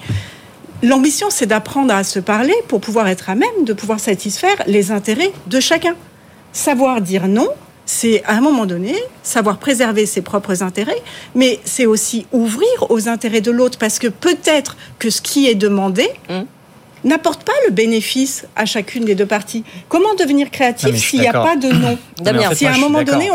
L'ambition, c'est d'apprendre à se parler pour pouvoir être à même de pouvoir satisfaire les intérêts de chacun. Savoir dire non, c'est à un moment donné savoir préserver ses propres intérêts, mais c'est aussi ouvrir aux intérêts de l'autre, parce que peut-être que ce qui est demandé, mmh n'apporte pas le bénéfice à chacune des deux parties. Comment devenir créatif s'il n'y a pas de non Damien, si à un moment donné,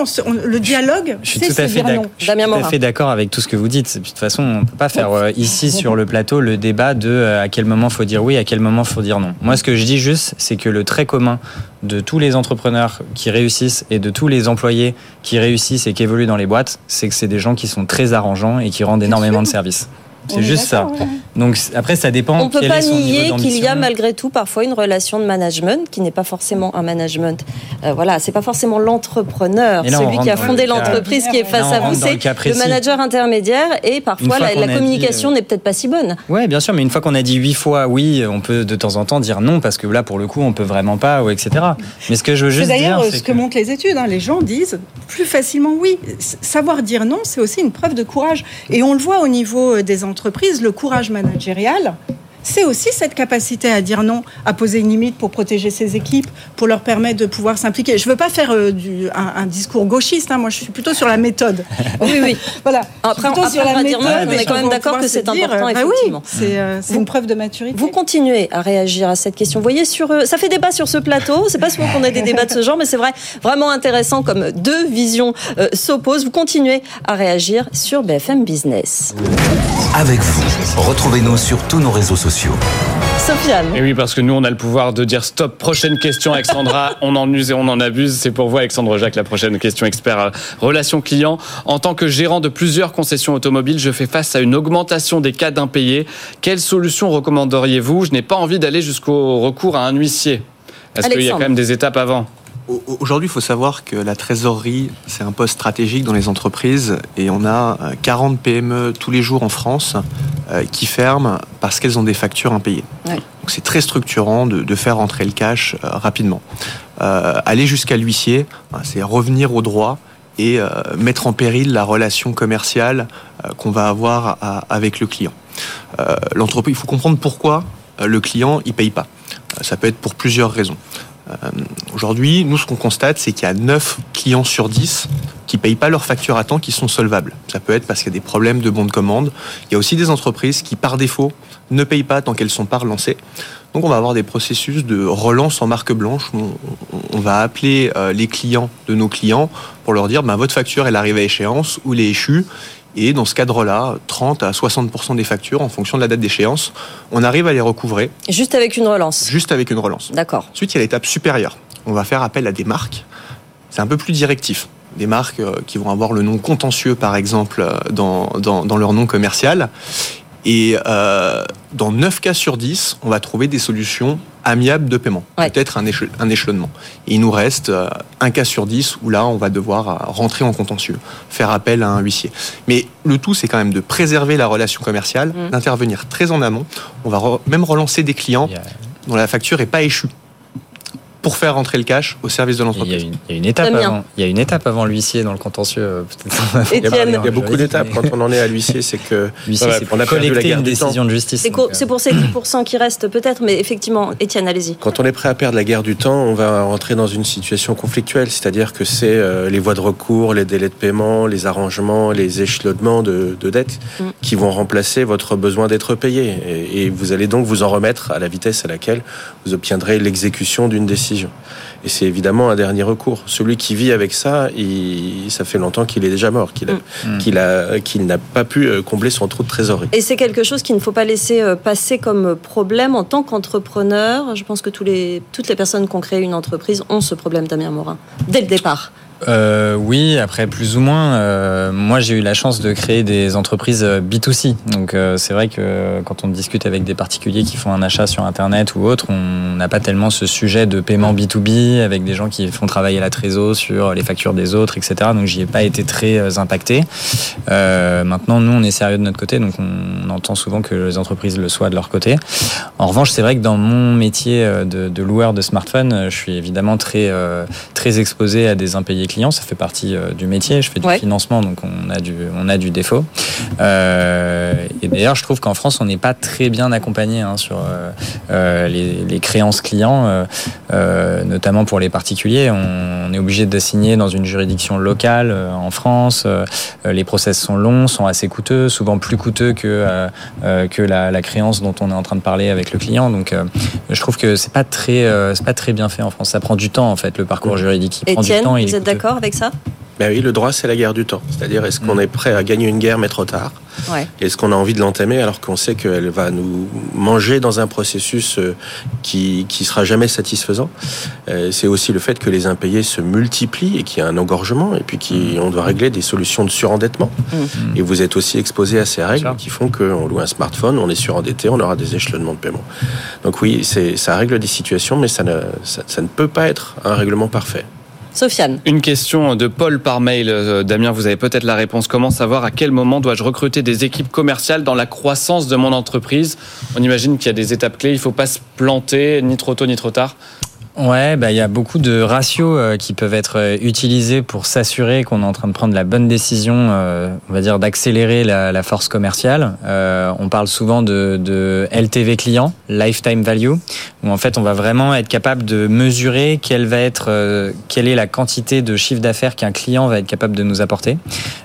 le dialogue, je suis tout à fait d'accord. Je suis tout à fait d'accord avec tout ce que vous dites. De toute façon, on ne peut pas faire euh, ici sur le plateau le débat de euh, à quel moment faut dire oui, à quel moment faut dire non. Moi, ce que je dis juste, c'est que le trait commun de tous les entrepreneurs qui réussissent et de tous les employés qui réussissent et qui évoluent dans les boîtes, c'est que c'est des gens qui sont très arrangeants et qui rendent énormément de services. C'est juste ça. Donc après, ça dépend. On ne peut pas nier qu'il y a malgré tout parfois une relation de management qui n'est pas forcément un management. Euh, voilà, c'est pas forcément l'entrepreneur, celui qui a fondé l'entreprise qui est face à vous, c'est le, manager intermédiaire et parfois la, communication euh, n'est peut-être pas si bonne. Oui, bien sûr, mais une fois qu'on a dit huit fois oui, on peut de temps en temps dire non parce que là, pour le coup, on peut vraiment pas, ou etc. Mais ce que je veux juste dire, c'est d'ailleurs ce que, montrent les études. Hein. les gens disent plus facilement oui. Savoir dire non, c'est aussi une preuve de courage, et on le voit au niveau euh, des entreprises entreprise, le courage managérial, c'est aussi cette capacité à dire non, à poser une limite pour protéger ses équipes, pour leur permettre de pouvoir s'impliquer. Je ne veux pas faire euh, du, un, discours gauchiste, hein. moi je suis plutôt sur la méthode. Oui, oui. voilà. Après, plutôt sur la méthode, on est quand même d'accord que c'est important, bah effectivement. Euh, c'est une preuve de maturité. Vous continuez à réagir à cette question. Vous voyez, sur, euh, ça fait débat sur ce plateau. C'est pas souvent qu'on ait des débats de ce genre, mais c'est vrai, vraiment intéressant comme deux visions s'opposent. Vous continuez à réagir sur BFM Business. Avec vous, retrouvez-nous sur tous nos réseaux sociaux Sofiane. Et oui, parce que nous, on a le pouvoir de dire stop. Prochaine question, Alexandra. on en use et on en abuse. C'est pour vous, Alexandre Jacques, la prochaine question expert relations clients. En tant que gérant de plusieurs concessions automobiles, je fais face à une augmentation des cas d'impayés. Quelle solution recommanderiez-vous? Je n'ai pas envie d'aller jusqu'au recours à un huissier. Est-ce qu'il y a quand même des étapes avant? Aujourd'hui, il faut savoir que la trésorerie, c'est un poste stratégique dans les entreprises et on a 40 PME tous les jours en France qui ferment parce qu'elles ont des factures impayées. Donc c'est très structurant de, faire rentrer le cash rapidement. aller jusqu'à l'huissier, c'est revenir au droit et mettre en péril la relation commerciale qu'on va avoir avec le client. L'entreprise, il faut comprendre pourquoi le client il paye pas. Ça peut être pour plusieurs raisons. Euh, aujourd'hui, nous, ce qu'on constate, c'est qu'il y a 9 clients sur 10 qui ne payent pas leurs factures à temps qui sont solvables. Ça peut être parce qu'il y a des problèmes de bons de commande. Il y a aussi des entreprises qui, par défaut, ne payent pas tant qu'elles ne sont pas relancées. Donc on va avoir des processus de relance en marque blanche. On, va appeler euh, les clients de nos clients pour leur dire ben, votre facture elle arrive à échéance ou elle est échue et dans ce cadre-là, 30 à 60% des factures, en fonction de la date d'échéance, on arrive à les recouvrer. Juste avec une relance Juste avec une relance. D'accord. Ensuite, il y a l'étape supérieure. On va faire appel à des marques. C'est un peu plus directif. Des marques euh, qui vont avoir le nom contentieux, par exemple, euh, dans, dans, dans leur nom commercial. Et euh, dans 9 cas sur 10, on va trouver des solutions amiables de paiement, peut-être un, un, échelonnement. Et il nous reste euh, un cas sur 10 où là, on va devoir euh, rentrer en contentieux, faire appel à un huissier. Mais le tout, c'est quand même de préserver la relation commerciale, mm. d'intervenir très en amont. On va même relancer des clients dont la facture n'est pas échue pour faire rentrer le cash au service de l'entreprise. Il, y a une étape avant. Il y a une étape avant l'huissier dans le contentieux. Euh, il y a beaucoup d'étapes. Quand on en est à l'huissier, c'est que on a collecté une décision de justice. C'est pour ces 10% qui restent peut-être, mais effectivement, Étienne, allez-y. Quand on est prêt à perdre la guerre du temps, on va rentrer dans une situation conflictuelle, c'est-à-dire que c'est euh, les voies de recours, les délais de paiement, les arrangements, les échelonnements de, de dettes mm. qui vont remplacer votre besoin d'être payé. et vous allez donc vous en remettre à la vitesse à laquelle vous obtiendrez l'exécution d'une décision. Et c'est évidemment un dernier recours. Celui qui vit avec ça, il, ça fait longtemps qu'il est déjà mort, qu'il mm. qu'il n'a pas pu euh, combler son trou de trésorerie. Et c'est quelque chose qu'il ne faut pas laisser euh, passer comme problème en tant qu'entrepreneur. Je pense que tous les, toutes les personnes qui ont créé une entreprise ont ce problème, Damien Morin, dès le départ euh, Oui, après plus ou moins. Euh, moi, j'ai eu la chance de créer des entreprises euh, B2C. Donc, c'est vrai que quand on discute avec des particuliers qui font un achat sur Internet ou autre, on n'a pas tellement ce sujet de paiement B2B avec des gens qui font travailler la trésor sur les factures des autres, etc. Donc, j'y ai pas été très impacté. maintenant, nous, on est sérieux de notre côté, donc on entend souvent que les entreprises le soient de leur côté. En revanche, c'est vrai que dans mon métier de, de loueur de smartphone, je suis évidemment très très exposé à des impayés clients, ça fait partie euh, du métier. Je fais du financement, donc on a du, on a du défaut. Euh, et d'ailleurs, je trouve qu'en France, on n'est pas très bien accompagné hein, sur euh, les, créances clients, notamment pour les particuliers. On, est obligé d'assigner dans une juridiction locale en France. les process sont longs, sont assez coûteux, souvent plus coûteux que que la, la, créance dont on est en train de parler avec le client. Donc, je trouve que c'est pas très, c'est pas très bien fait en France. Ça prend du temps en fait le parcours juridique. Il prend du temps. Vous êtes d'accord avec ça? Ben oui, le droit, c'est la guerre du temps. C'est-à-dire, est-ce qu'on mm. est prêt à gagner une guerre, mais trop tard? Est-ce qu'on a envie de l'entamer alors qu'on sait qu'elle va nous manger dans un processus euh, qui qui sera jamais satisfaisant? Euh, C'est aussi le fait que les impayés se multiplient et qu'il y a un engorgement et puis qu'on mm. doit régler des solutions de surendettement. Mm. Et vous êtes aussi exposé à ces règles qui font qu'on loue un smartphone, on est surendetté, on aura des échelonnements de paiement. Donc oui, ça règle des situations, mais ça ne, ça ne peut pas être un règlement parfait. Une question de Paul par mail. Euh, Damien, vous avez peut-être la réponse. Comment savoir à quel moment dois-je recruter des équipes commerciales dans la croissance de mon entreprise? On imagine qu'il y a des étapes clés. Il ne faut pas se planter ni trop tôt ni trop tard. Ouais, bah il y a beaucoup de ratios euh, qui peuvent être euh, utilisés pour s'assurer qu'on est en train de prendre la bonne décision, euh, on va dire d'accélérer la, force commerciale. on parle souvent de, LTV client, lifetime value, où en fait on va vraiment être capable de mesurer quelle va être, quelle est la quantité de chiffre d'affaires qu'un client va être capable de nous apporter.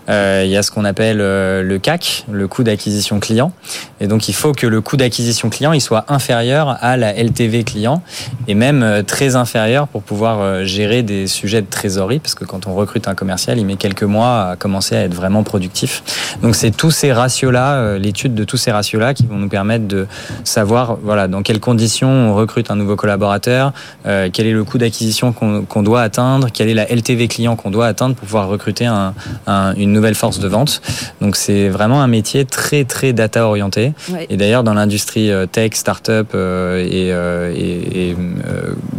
il y a ce qu'on appelle le CAC, le coût d'acquisition client, et donc il faut que le coût d'acquisition client il soit inférieur à la LTV client et même très inférieur pour pouvoir euh, gérer des sujets de trésorerie, parce que quand on recrute un commercial, il met quelques mois à commencer à être vraiment productif. Donc c'est tous ces ratios-là, euh, l'étude de tous ces ratios-là qui vont nous permettre de savoir voilà, dans quelles conditions on recrute un nouveau collaborateur, euh, quel est le coût d'acquisition qu'on doit atteindre, quelle est la LTV client qu'on doit atteindre pour pouvoir recruter un, une nouvelle force de vente. Donc c'est vraiment un métier très très data orienté. Et d'ailleurs dans l'industrie tech, startup et, et, et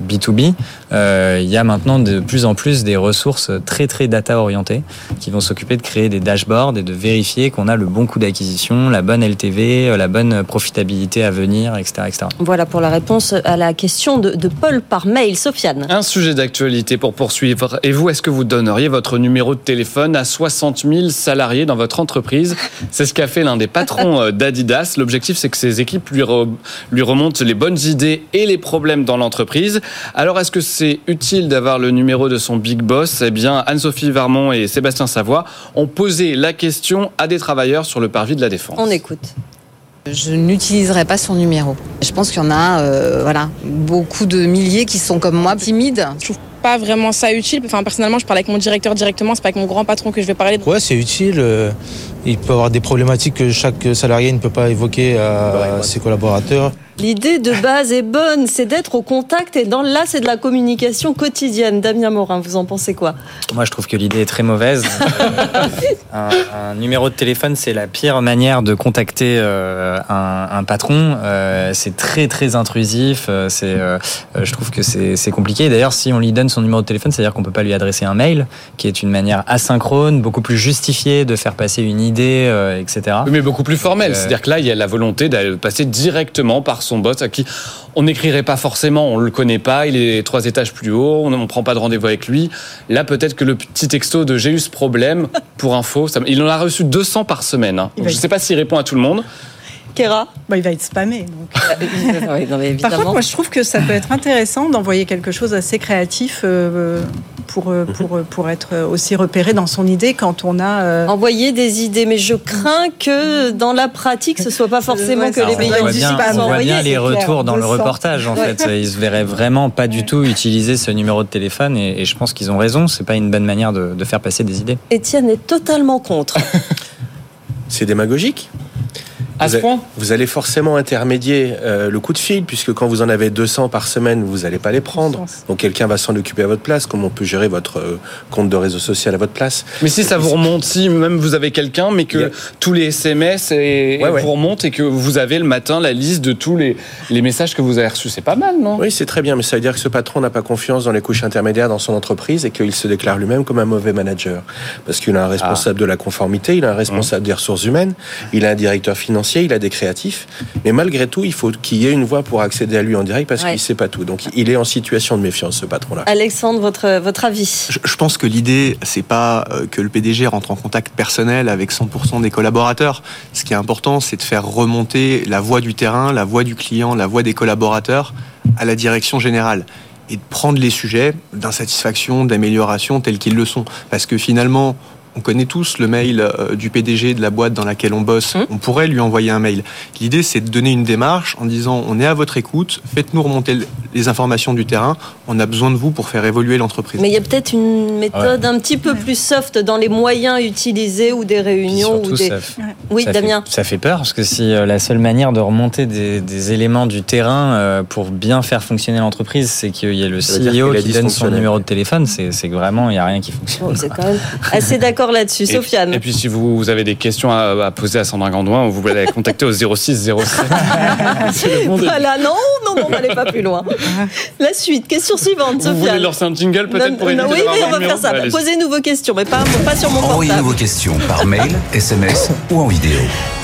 B2B, euh, il y a maintenant de plus en plus des ressources très très data orientées qui vont s'occuper de créer des dashboards et de vérifier qu'on a le bon coût d'acquisition, la bonne LTV, euh, la bonne profitabilité à venir, etc. etc. Voilà pour la réponse à la question de, de Paul par mail. Sofiane. Un sujet d'actualité pour poursuivre. Et vous, est-ce que vous donneriez votre numéro de téléphone à 60 000 salariés dans votre entreprise? C'est ce qu'a fait l'un des patrons euh, d'Adidas. L'objectif, c'est que ses équipes lui, re- lui remontent les bonnes idées et les problèmes dans l'entreprise. Alors, est-ce que c'est utile d'avoir le numéro de son big boss? Eh bien, Anne-Sophie Varmont et Sébastien Savoie ont posé la question à des travailleurs sur le parvis de la Défense. On écoute. Je n'utiliserai pas son numéro. Je pense qu'il y en a euh, voilà, beaucoup de milliers qui sont comme moi, timides. Je trouve pas vraiment ça utile. Enfin, personnellement, je parle avec mon directeur directement, c'est pas avec mon grand patron que je vais parler. Ouais, c'est utile. euh, Il peut y avoir des problématiques que chaque salarié ne peut pas évoquer à ses collaborateurs. L'idée de base est bonne, c'est d'être au contact et dans là, c'est de la communication quotidienne. Damien Morin, vous en pensez quoi? Moi, je trouve que l'idée est très mauvaise. un, un numéro de téléphone, c'est la pire manière de contacter euh, un, un patron. Euh, c'est très très intrusif. euh, C'est, euh, euh, je trouve que c'est compliqué. D'ailleurs, si on lui donne son numéro de téléphone, c'est-à-dire qu'on peut pas lui adresser un mail, qui est une manière asynchrone, beaucoup plus justifiée de faire passer une idée, euh, etc. Oui, mais beaucoup plus formel. Euh, C'est-à-dire que là, il y a la volonté d'aller passer directement par son boss à qui on n'écrirait pas forcément, on le connaît pas, il est trois étages plus haut, on ne prend pas de rendez-vous avec lui. Là, peut-être que le petit texto de j'ai eu ce problème, pour info, ça- il en a reçu 200 par semaine. hein. Donc, je ne sais pas s'il répond à tout le monde. Kéra Bah, il va être spammé. Donc. Oui, non, mais Par contre, moi, je trouve que ça peut être intéressant d'envoyer quelque chose assez créatif euh, pour, euh, pour, euh, pour être aussi repéré dans son idée quand on a. euh, Envoyer des idées, mais je crains que dans la pratique, ce soit pas forcément Ouais, que les on meilleurs voit bien, on voit bien les clair. retours dans le 200. reportage en Ouais. fait. Ils se verraient vraiment pas du tout utiliser ce numéro de téléphone et, et je pense qu'ils ont raison. C'est pas une bonne manière de, de faire passer des idées. Étienne est totalement contre. C'est démagogique. À vous, ce a- point vous allez forcément intermédier euh, le coup de fil, puisque quand vous en avez 200 par semaine, vous n'allez pas les prendre. Donc quelqu'un va s'en occuper à votre place, comme on peut gérer votre euh, compte de réseau social à votre place? Mais si ça vous remonte, si même vous avez quelqu'un, mais que a- tous les SMS et, et Ouais, ouais. vous remontent et que vous avez le matin la liste de tous les, les messages que vous avez reçus, c'est pas mal, non? Oui, c'est très bien, mais ça veut dire que ce patron n'a pas confiance dans les couches intermédiaires dans son entreprise et qu'il se déclare lui-même comme un mauvais manager. Parce qu'il a un responsable de la conformité, il a un responsable des ressources humaines, il a un directeur financier, il a des créatifs. Mais malgré tout, il faut qu'il y ait une voie pour accéder à lui en direct parce Ouais. qu'il ne sait pas tout. Donc il est en situation de méfiance, ce patron-là. Alexandre, votre, votre avis? Je, je pense que l'idée, c'est pas euh, que le PDG rentre en contact personnel avec 100% des collaborateurs. Ce qui est important, c'est de faire remonter la voix du terrain, la voix du client, la voix des collaborateurs à la direction générale et de prendre les sujets d'insatisfaction, d'amélioration tels qu'ils le sont. Parce que finalement, on connaît tous le mail euh, du PDG de la boîte dans laquelle on bosse. On pourrait lui envoyer un mail. L'idée, c'est de donner une démarche en disant on est à votre écoute, faites-nous remonter les informations du terrain, on a besoin de vous pour faire évoluer l'entreprise. Mais il y a peut-être une méthode un petit peu plus soft dans les moyens utilisés ou des réunions surtout, ou des. ça fait- Oui, ça Damien. Fait, ça fait peur parce que si euh, la seule manière de remonter des, des éléments du terrain euh, pour bien faire fonctionner l'entreprise, c'est qu'il y a le CEO qui donne son numéro de téléphone, c'est c'est que vraiment, il n'y a rien qui fonctionne. Bon, c'est quand même assez d'accord là-dessus. Et- Sofiane. Et puis si vous, vous avez des questions à, à poser à Sandra Gandouin, vous pouvez la contacter au 06 07. C'est le bon début. Voilà, non, non, non, n'allez pas plus loin. La suite, question suivante, Vous voulez Sofiane. lancer un jingle peut-être Non, pour éviter non, oui, oui, on va faire ça. Posez-nous vos questions, mais pas, pas sur mon Envoyez-nous portable. vos questions par mail, SMS ou en vidéo.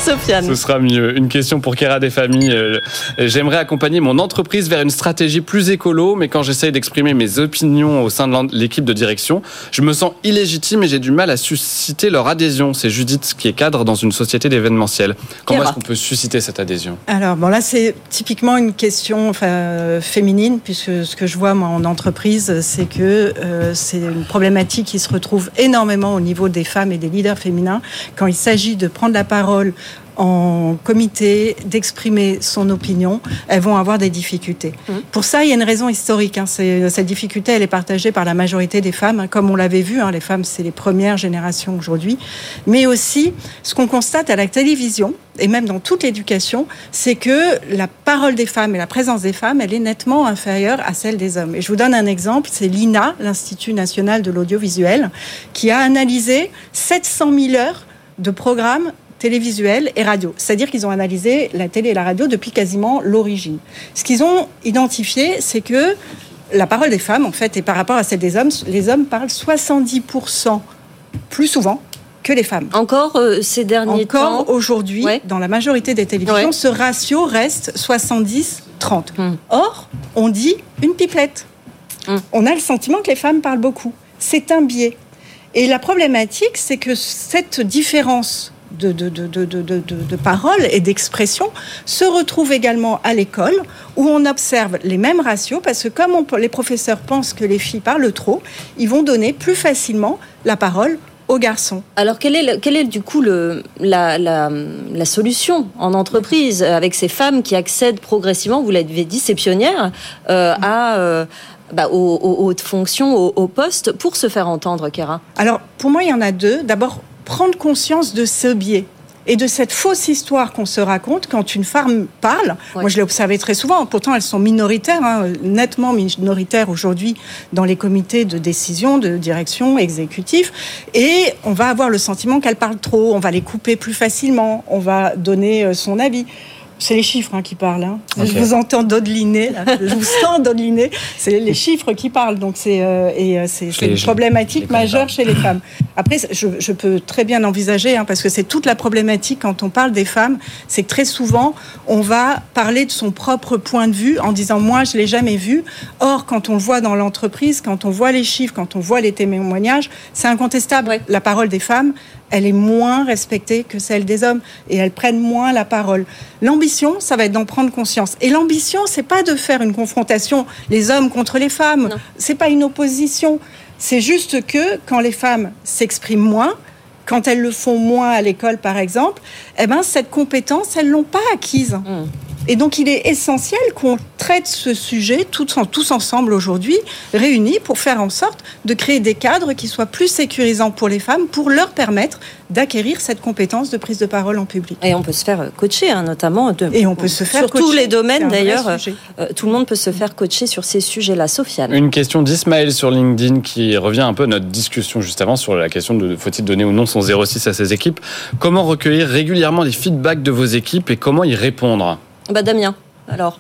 Sofiane. Ce sera mieux. Une question pour Kera des familles. Euh, J'aimerais accompagner mon entreprise vers une stratégie plus écolo, mais quand j'essaye d'exprimer mes opinions au sein de l'équipe de direction, je me sens illégitime et j'ai du mal à susciter leur adhésion. C'est Judith qui est cadre dans une société d'événementiel. Comment est-ce qu'on peut susciter cette adhésion Alors, bon, là, c'est typiquement une question enfin, féminine, puisque ce que je vois, moi, en entreprise, c'est que euh, c'est une problématique qui se retrouve énormément au niveau des femmes et des leaders féminins quand il s'agit de prendre la parole en comité, d'exprimer son opinion, elles vont avoir des difficultés. Pour ça, il y a une raison historique. hein. C'est- Cette difficulté, elle est partagée par la majorité des femmes, hein. comme on l'avait vu. hein, les femmes, c'est les premières générations aujourd'hui. Mais aussi, ce qu'on constate à la télévision, et même dans toute l'éducation, c'est que la parole des femmes et la présence des femmes, elle est nettement inférieure à celle des hommes. Et je vous donne un exemple, c'est l'INA, l'Institut national de l'audiovisuel, qui a analysé 700 000 heures de programmes télévisuels et radio. C'est-à-dire qu'ils ont analysé la télé et la radio depuis quasiment l'origine. Ce qu'ils ont identifié, c'est que la parole des femmes, en fait, et par rapport à celle des hommes, les hommes parlent 70% plus souvent que les femmes. Encore euh, ces derniers temps Encore aujourd'hui, dans la majorité des télévisions, ce ratio reste 70-30. Hmm. Or, on dit une pipelette. On a le sentiment que les femmes parlent beaucoup. C'est un biais. Et la problématique, c'est que cette différence de, de, de, de parole et d'expression se retrouve également à l'école, où on observe les mêmes ratios, parce que comme on- les professeurs pensent que les filles parlent trop, ils vont donner plus facilement la parole aux garçons. Alors, quelle est, le- quelle est du coup le, la, la, la solution en entreprise avec ces femmes qui accèdent progressivement, vous l'avez dit, ces pionnières, euh, à, euh, bah, aux, aux hautes fonctions, aux, aux postes, pour se faire entendre, Kéra Alors, pour moi, il y en a deux. D'abord, prendre conscience de ce biais et de cette fausse histoire qu'on se raconte quand une femme parle. Moi, je l'ai observé très souvent. Pourtant, elles sont minoritaires, hein, nettement minoritaires aujourd'hui dans les comités de décision, de direction, exécutif. Et on va avoir le sentiment qu'elles parlent trop. On va les couper plus facilement. On va donner euh, son avis. C'est les chiffres hein, qui parlent. hein. Je vous entends dodeliner. là. Je vous sens dodeliner. C'est les chiffres qui parlent. Donc c'est euh, et euh, c'est une problématique majeure chez les femmes. Après, je, je peux très bien envisager, hein, parce que c'est toute la problématique quand on parle des femmes, c'est que très souvent, on va parler de son propre point de vue en disant moi, je l'ai jamais vu. Or, quand on le voit dans l'entreprise, quand on voit les chiffres, quand on voit les témoignages, c'est incontestable. La parole des femmes, elle est moins respectée que celle des hommes et elles prennent moins la parole. L'ambition, ça va être d'en prendre conscience. Et l'ambition, c'est pas de faire une confrontation les hommes contre les femmes. C'est pas une opposition. C'est juste que quand les femmes s'expriment moins, quand elles le font moins à l'école, par exemple, eh ben cette compétence, elles l'ont pas acquise. Et donc, il est essentiel qu'on traite ce sujet tous, en- tous ensemble aujourd'hui, réunis, pour faire en sorte de créer des cadres qui soient plus sécurisants pour les femmes, pour leur permettre d'acquérir cette compétence de prise de parole en public. Et on peut se faire coacher, hein, notamment. de- Et on peut se faire Sur tous les domaines, d'ailleurs. euh, tout le monde peut se faire coacher sur ces sujets-là. Sofiane. Une question d'Ismaël sur LinkedIn qui revient un peu à notre discussion juste avant sur la question de faut-il donner ou non son 06 à ses équipes. Comment recueillir régulièrement les feedbacks de vos équipes et comment y répondre? Bah, Damien, alors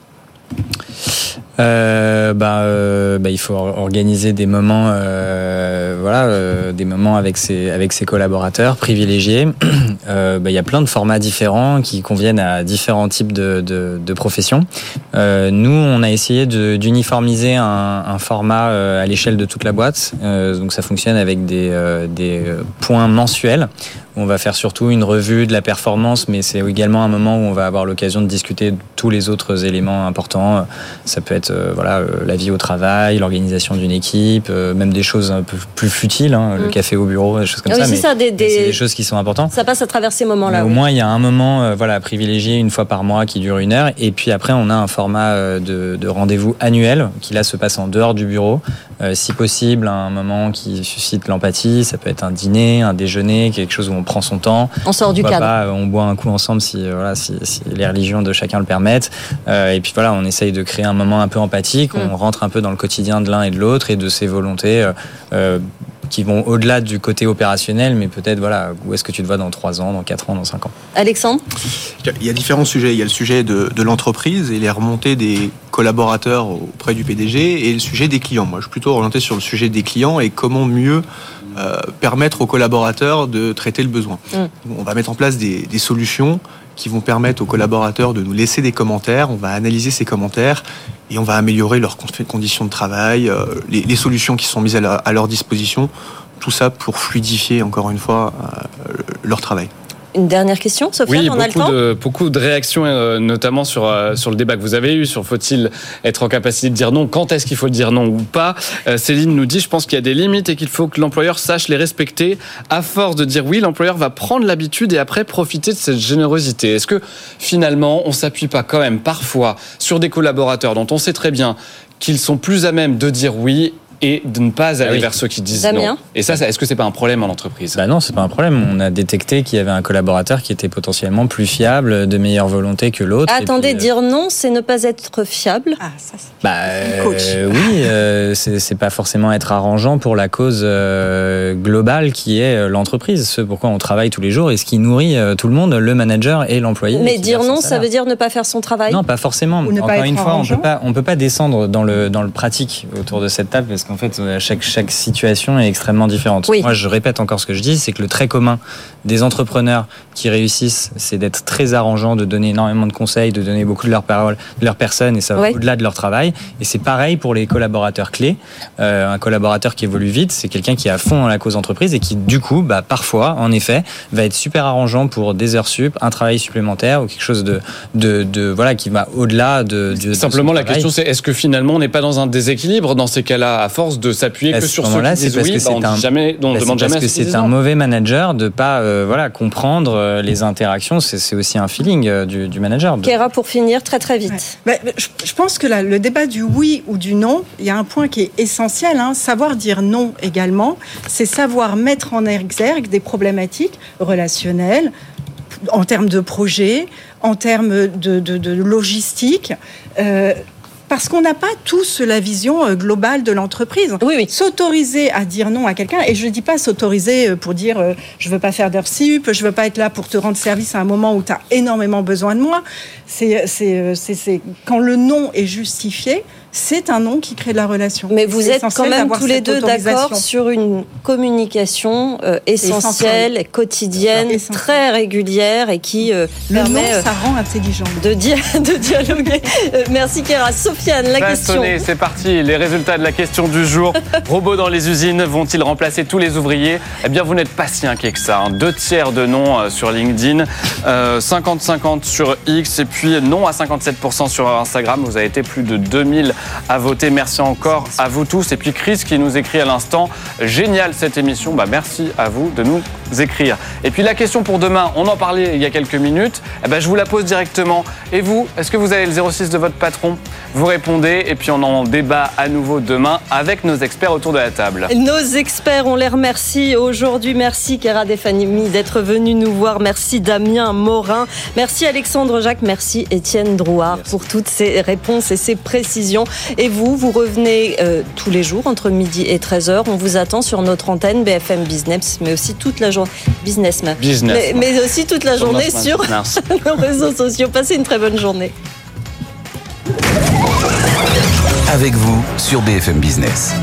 Euh, bah, euh, bah, il faut or- organiser des moments, euh, voilà, des moments avec ses avec ses collaborateurs privilégiés. Il y a plein de formats différents qui conviennent à différents types de, de, professions. Nous, on a essayé d'uniformiser un, format à l'échelle de toute la boîte. Donc, ça fonctionne avec des des points mensuels. On va faire surtout une revue de la performance, mais c'est également un moment où on va avoir l'occasion de discuter de tous les autres éléments importants. Ça peut être euh, voilà euh, la vie au travail, l'organisation d'une équipe, euh, même des choses un peu plus futiles, hein, le Mm. café au bureau, des choses comme Ah oui, ça. c'est mais- ça, des- choses qui sont importantes. Ça passe à travers ces moments-là. Au oui. moins, il y a un moment voilà, privilégié une fois par mois qui dure une heure. Et puis après, on a un format de, de rendez-vous annuel qui là se passe en dehors du bureau. Euh, si possible, un moment qui suscite l'empathie. Ça peut être un dîner, un déjeuner, quelque chose où on prend son temps. On sort du cadre. pas, euh, on boit un coup ensemble si, euh, voilà, si, si les religions de chacun le permettent. Euh, et puis voilà, on essaye de créer un moment un peu empathique. On Mm. rentre un peu dans le quotidien de l'un et de l'autre et de ses volontés. euh, qui vont au-delà du côté opérationnel, mais peut-être voilà où est-ce que tu te vois dans 3 ans, dans 4 ans, dans 5 ans? Alexandre? Il y a différents sujets. Il y a le sujet de, de l'entreprise et les remontées des collaborateurs auprès du PDG et le sujet des clients. Moi, je suis plutôt orienté sur le sujet des clients et comment mieux euh, permettre aux collaborateurs de traiter le besoin. Mm. On va mettre en place des, des solutions qui vont permettre aux collaborateurs de nous laisser des commentaires. On va analyser ces commentaires et on va améliorer leurs con- conditions de travail, euh, les, les solutions qui sont mises à, leur- à leur disposition. Tout ça pour fluidifier, encore une fois, euh, leur travail. Une dernière question, Oui, on a le temps de, beaucoup de réactions, euh, notamment sur, euh, sur le débat que vous avez eu, sur faut-il être en capacité de dire non, quand est-ce qu'il faut dire non ou pas. Euh, Céline nous dit, je pense qu'il y a des limites et qu'il faut que l'employeur sache les respecter. À force de dire oui, l'employeur va prendre l'habitude et après profiter de cette générosité. Est-ce que finalement, on s'appuie pas quand même parfois sur des collaborateurs dont on sait très bien qu'ils sont plus à même de dire oui et de ne pas aller oui. vers ceux qui disent Damien non. Et ça, ça- est-ce que c'est pas un problème en entreprise? Bah non, c'est pas un problème. On a détecté qu'il y avait un collaborateur qui était potentiellement plus fiable, de meilleure volonté que l'autre. Attendez, puis, euh, dire non, c'est ne pas être fiable. Ah, ça, c'est- Bah coach. euh, oui, euh, c'est pas forcément être arrangeant pour la cause euh, globale qui est l'entreprise, ce pourquoi on travaille tous les jours et ce qui nourrit euh, tout le monde, le manager et l'employé. Mais dire non, ça veut dire ne pas faire son travail. Non, pas forcément. Ou ne pas Encore être une fois, on peut pas, on peut pas descendre dans le dans le pratique autour de cette table parce qu'en fait, euh, chaque chaque situation est extrêmement différente. Oui. Moi, je répète encore ce que je dis, c'est que le trait commun des entrepreneurs qui réussissent, c'est d'être très arrangeant, de donner énormément de conseils, de donner beaucoup de leur parole, de leur personne et ça va au-delà de leur travail. Et c'est pareil pour les collaborateurs clés. Euh, un collaborateur qui évolue vite, c'est quelqu'un qui est à fond dans la cause entreprise et qui, du coup, bah, parfois, en effet, va être super arrangeant pour des heures sup, un travail supplémentaire ou quelque chose de, de, de voilà, qui va au-delà de, de- de Simplement, son la question, c'est est-ce que finalement, on n'est pas dans un déséquilibre dans ces cas-là, à force de s'appuyer que ce sur ceux moment-là, qui c'est disent parce oui, que bah, on un- jamais, on Bah, demande c'est jamais parce que c'est un mauvais manager de pas euh, voilà comprendre euh, les interactions. C'est aussi un feeling euh, du, du manager. Kéra, pour finir, très très vite. Ouais. Bah, je, je pense que là, le débat du oui ou du non, il y a un point qui est essentiel. hein. Savoir dire non également, c'est savoir mettre en exergue des problématiques relationnelles, en termes de projet, en termes de, de- de logistique. euh, parce qu'on n'a pas tous la vision euh, globale de l'entreprise. Oui, oui. S'autoriser à dire non à quelqu'un, et je ne dis pas s'autoriser euh, pour dire euh, je veux pas faire d'heures sup, je veux pas être là pour te rendre service à un moment où tu as énormément besoin de moi. C'est- quand le non est justifié, c'est un non qui crée de la relation. Mais vous êtes quand même tous les deux d'accord sur une communication euh, essentielle, essentiel. quotidienne, très régulière et qui euh, Le permet euh, ça rend intelligent. de, dia- de dialoguer. Merci Kéra. Sofiane, la Ça a question. c'est parti. Les résultats de la question du jour. Robots dans les usines vont-ils remplacer tous les ouvriers? Eh bien, vous n'êtes pas si inquiet que ça. hein. Deux tiers de non euh, sur LinkedIn, euh, 50-50 sur X et puis non à 57% sur Instagram. Vous avez été plus de 2000 à voter. Merci encore à vous tous. Et puis Chris qui nous écrit à l'instant, génial cette émission. Bah, merci à vous de nous écrire. Et puis la question pour demain, on en parlait il y a quelques minutes. Eh ben, je vous la pose directement. Et vous, est-ce que vous avez le 06 de votre patron? Vous répondez et puis on en débat à nouveau demain avec nos experts autour de la table. Nos experts, on les remercie aujourd'hui. Merci Kéra Defani d'être venu nous voir. Merci Damien Morin. Merci Alexandre Jacques. Merci Étienne Drouard pour toutes ces réponses et ces précisions. Et vous, vous revenez euh, tous les jours entre midi et 13h. On vous attend sur notre antenne BFM Business, mais aussi toute la journée. Business. Mais, mais aussi toute la journée Business. sur nos réseaux sociaux. Passez une très bonne journée. Avec vous sur BFM Business.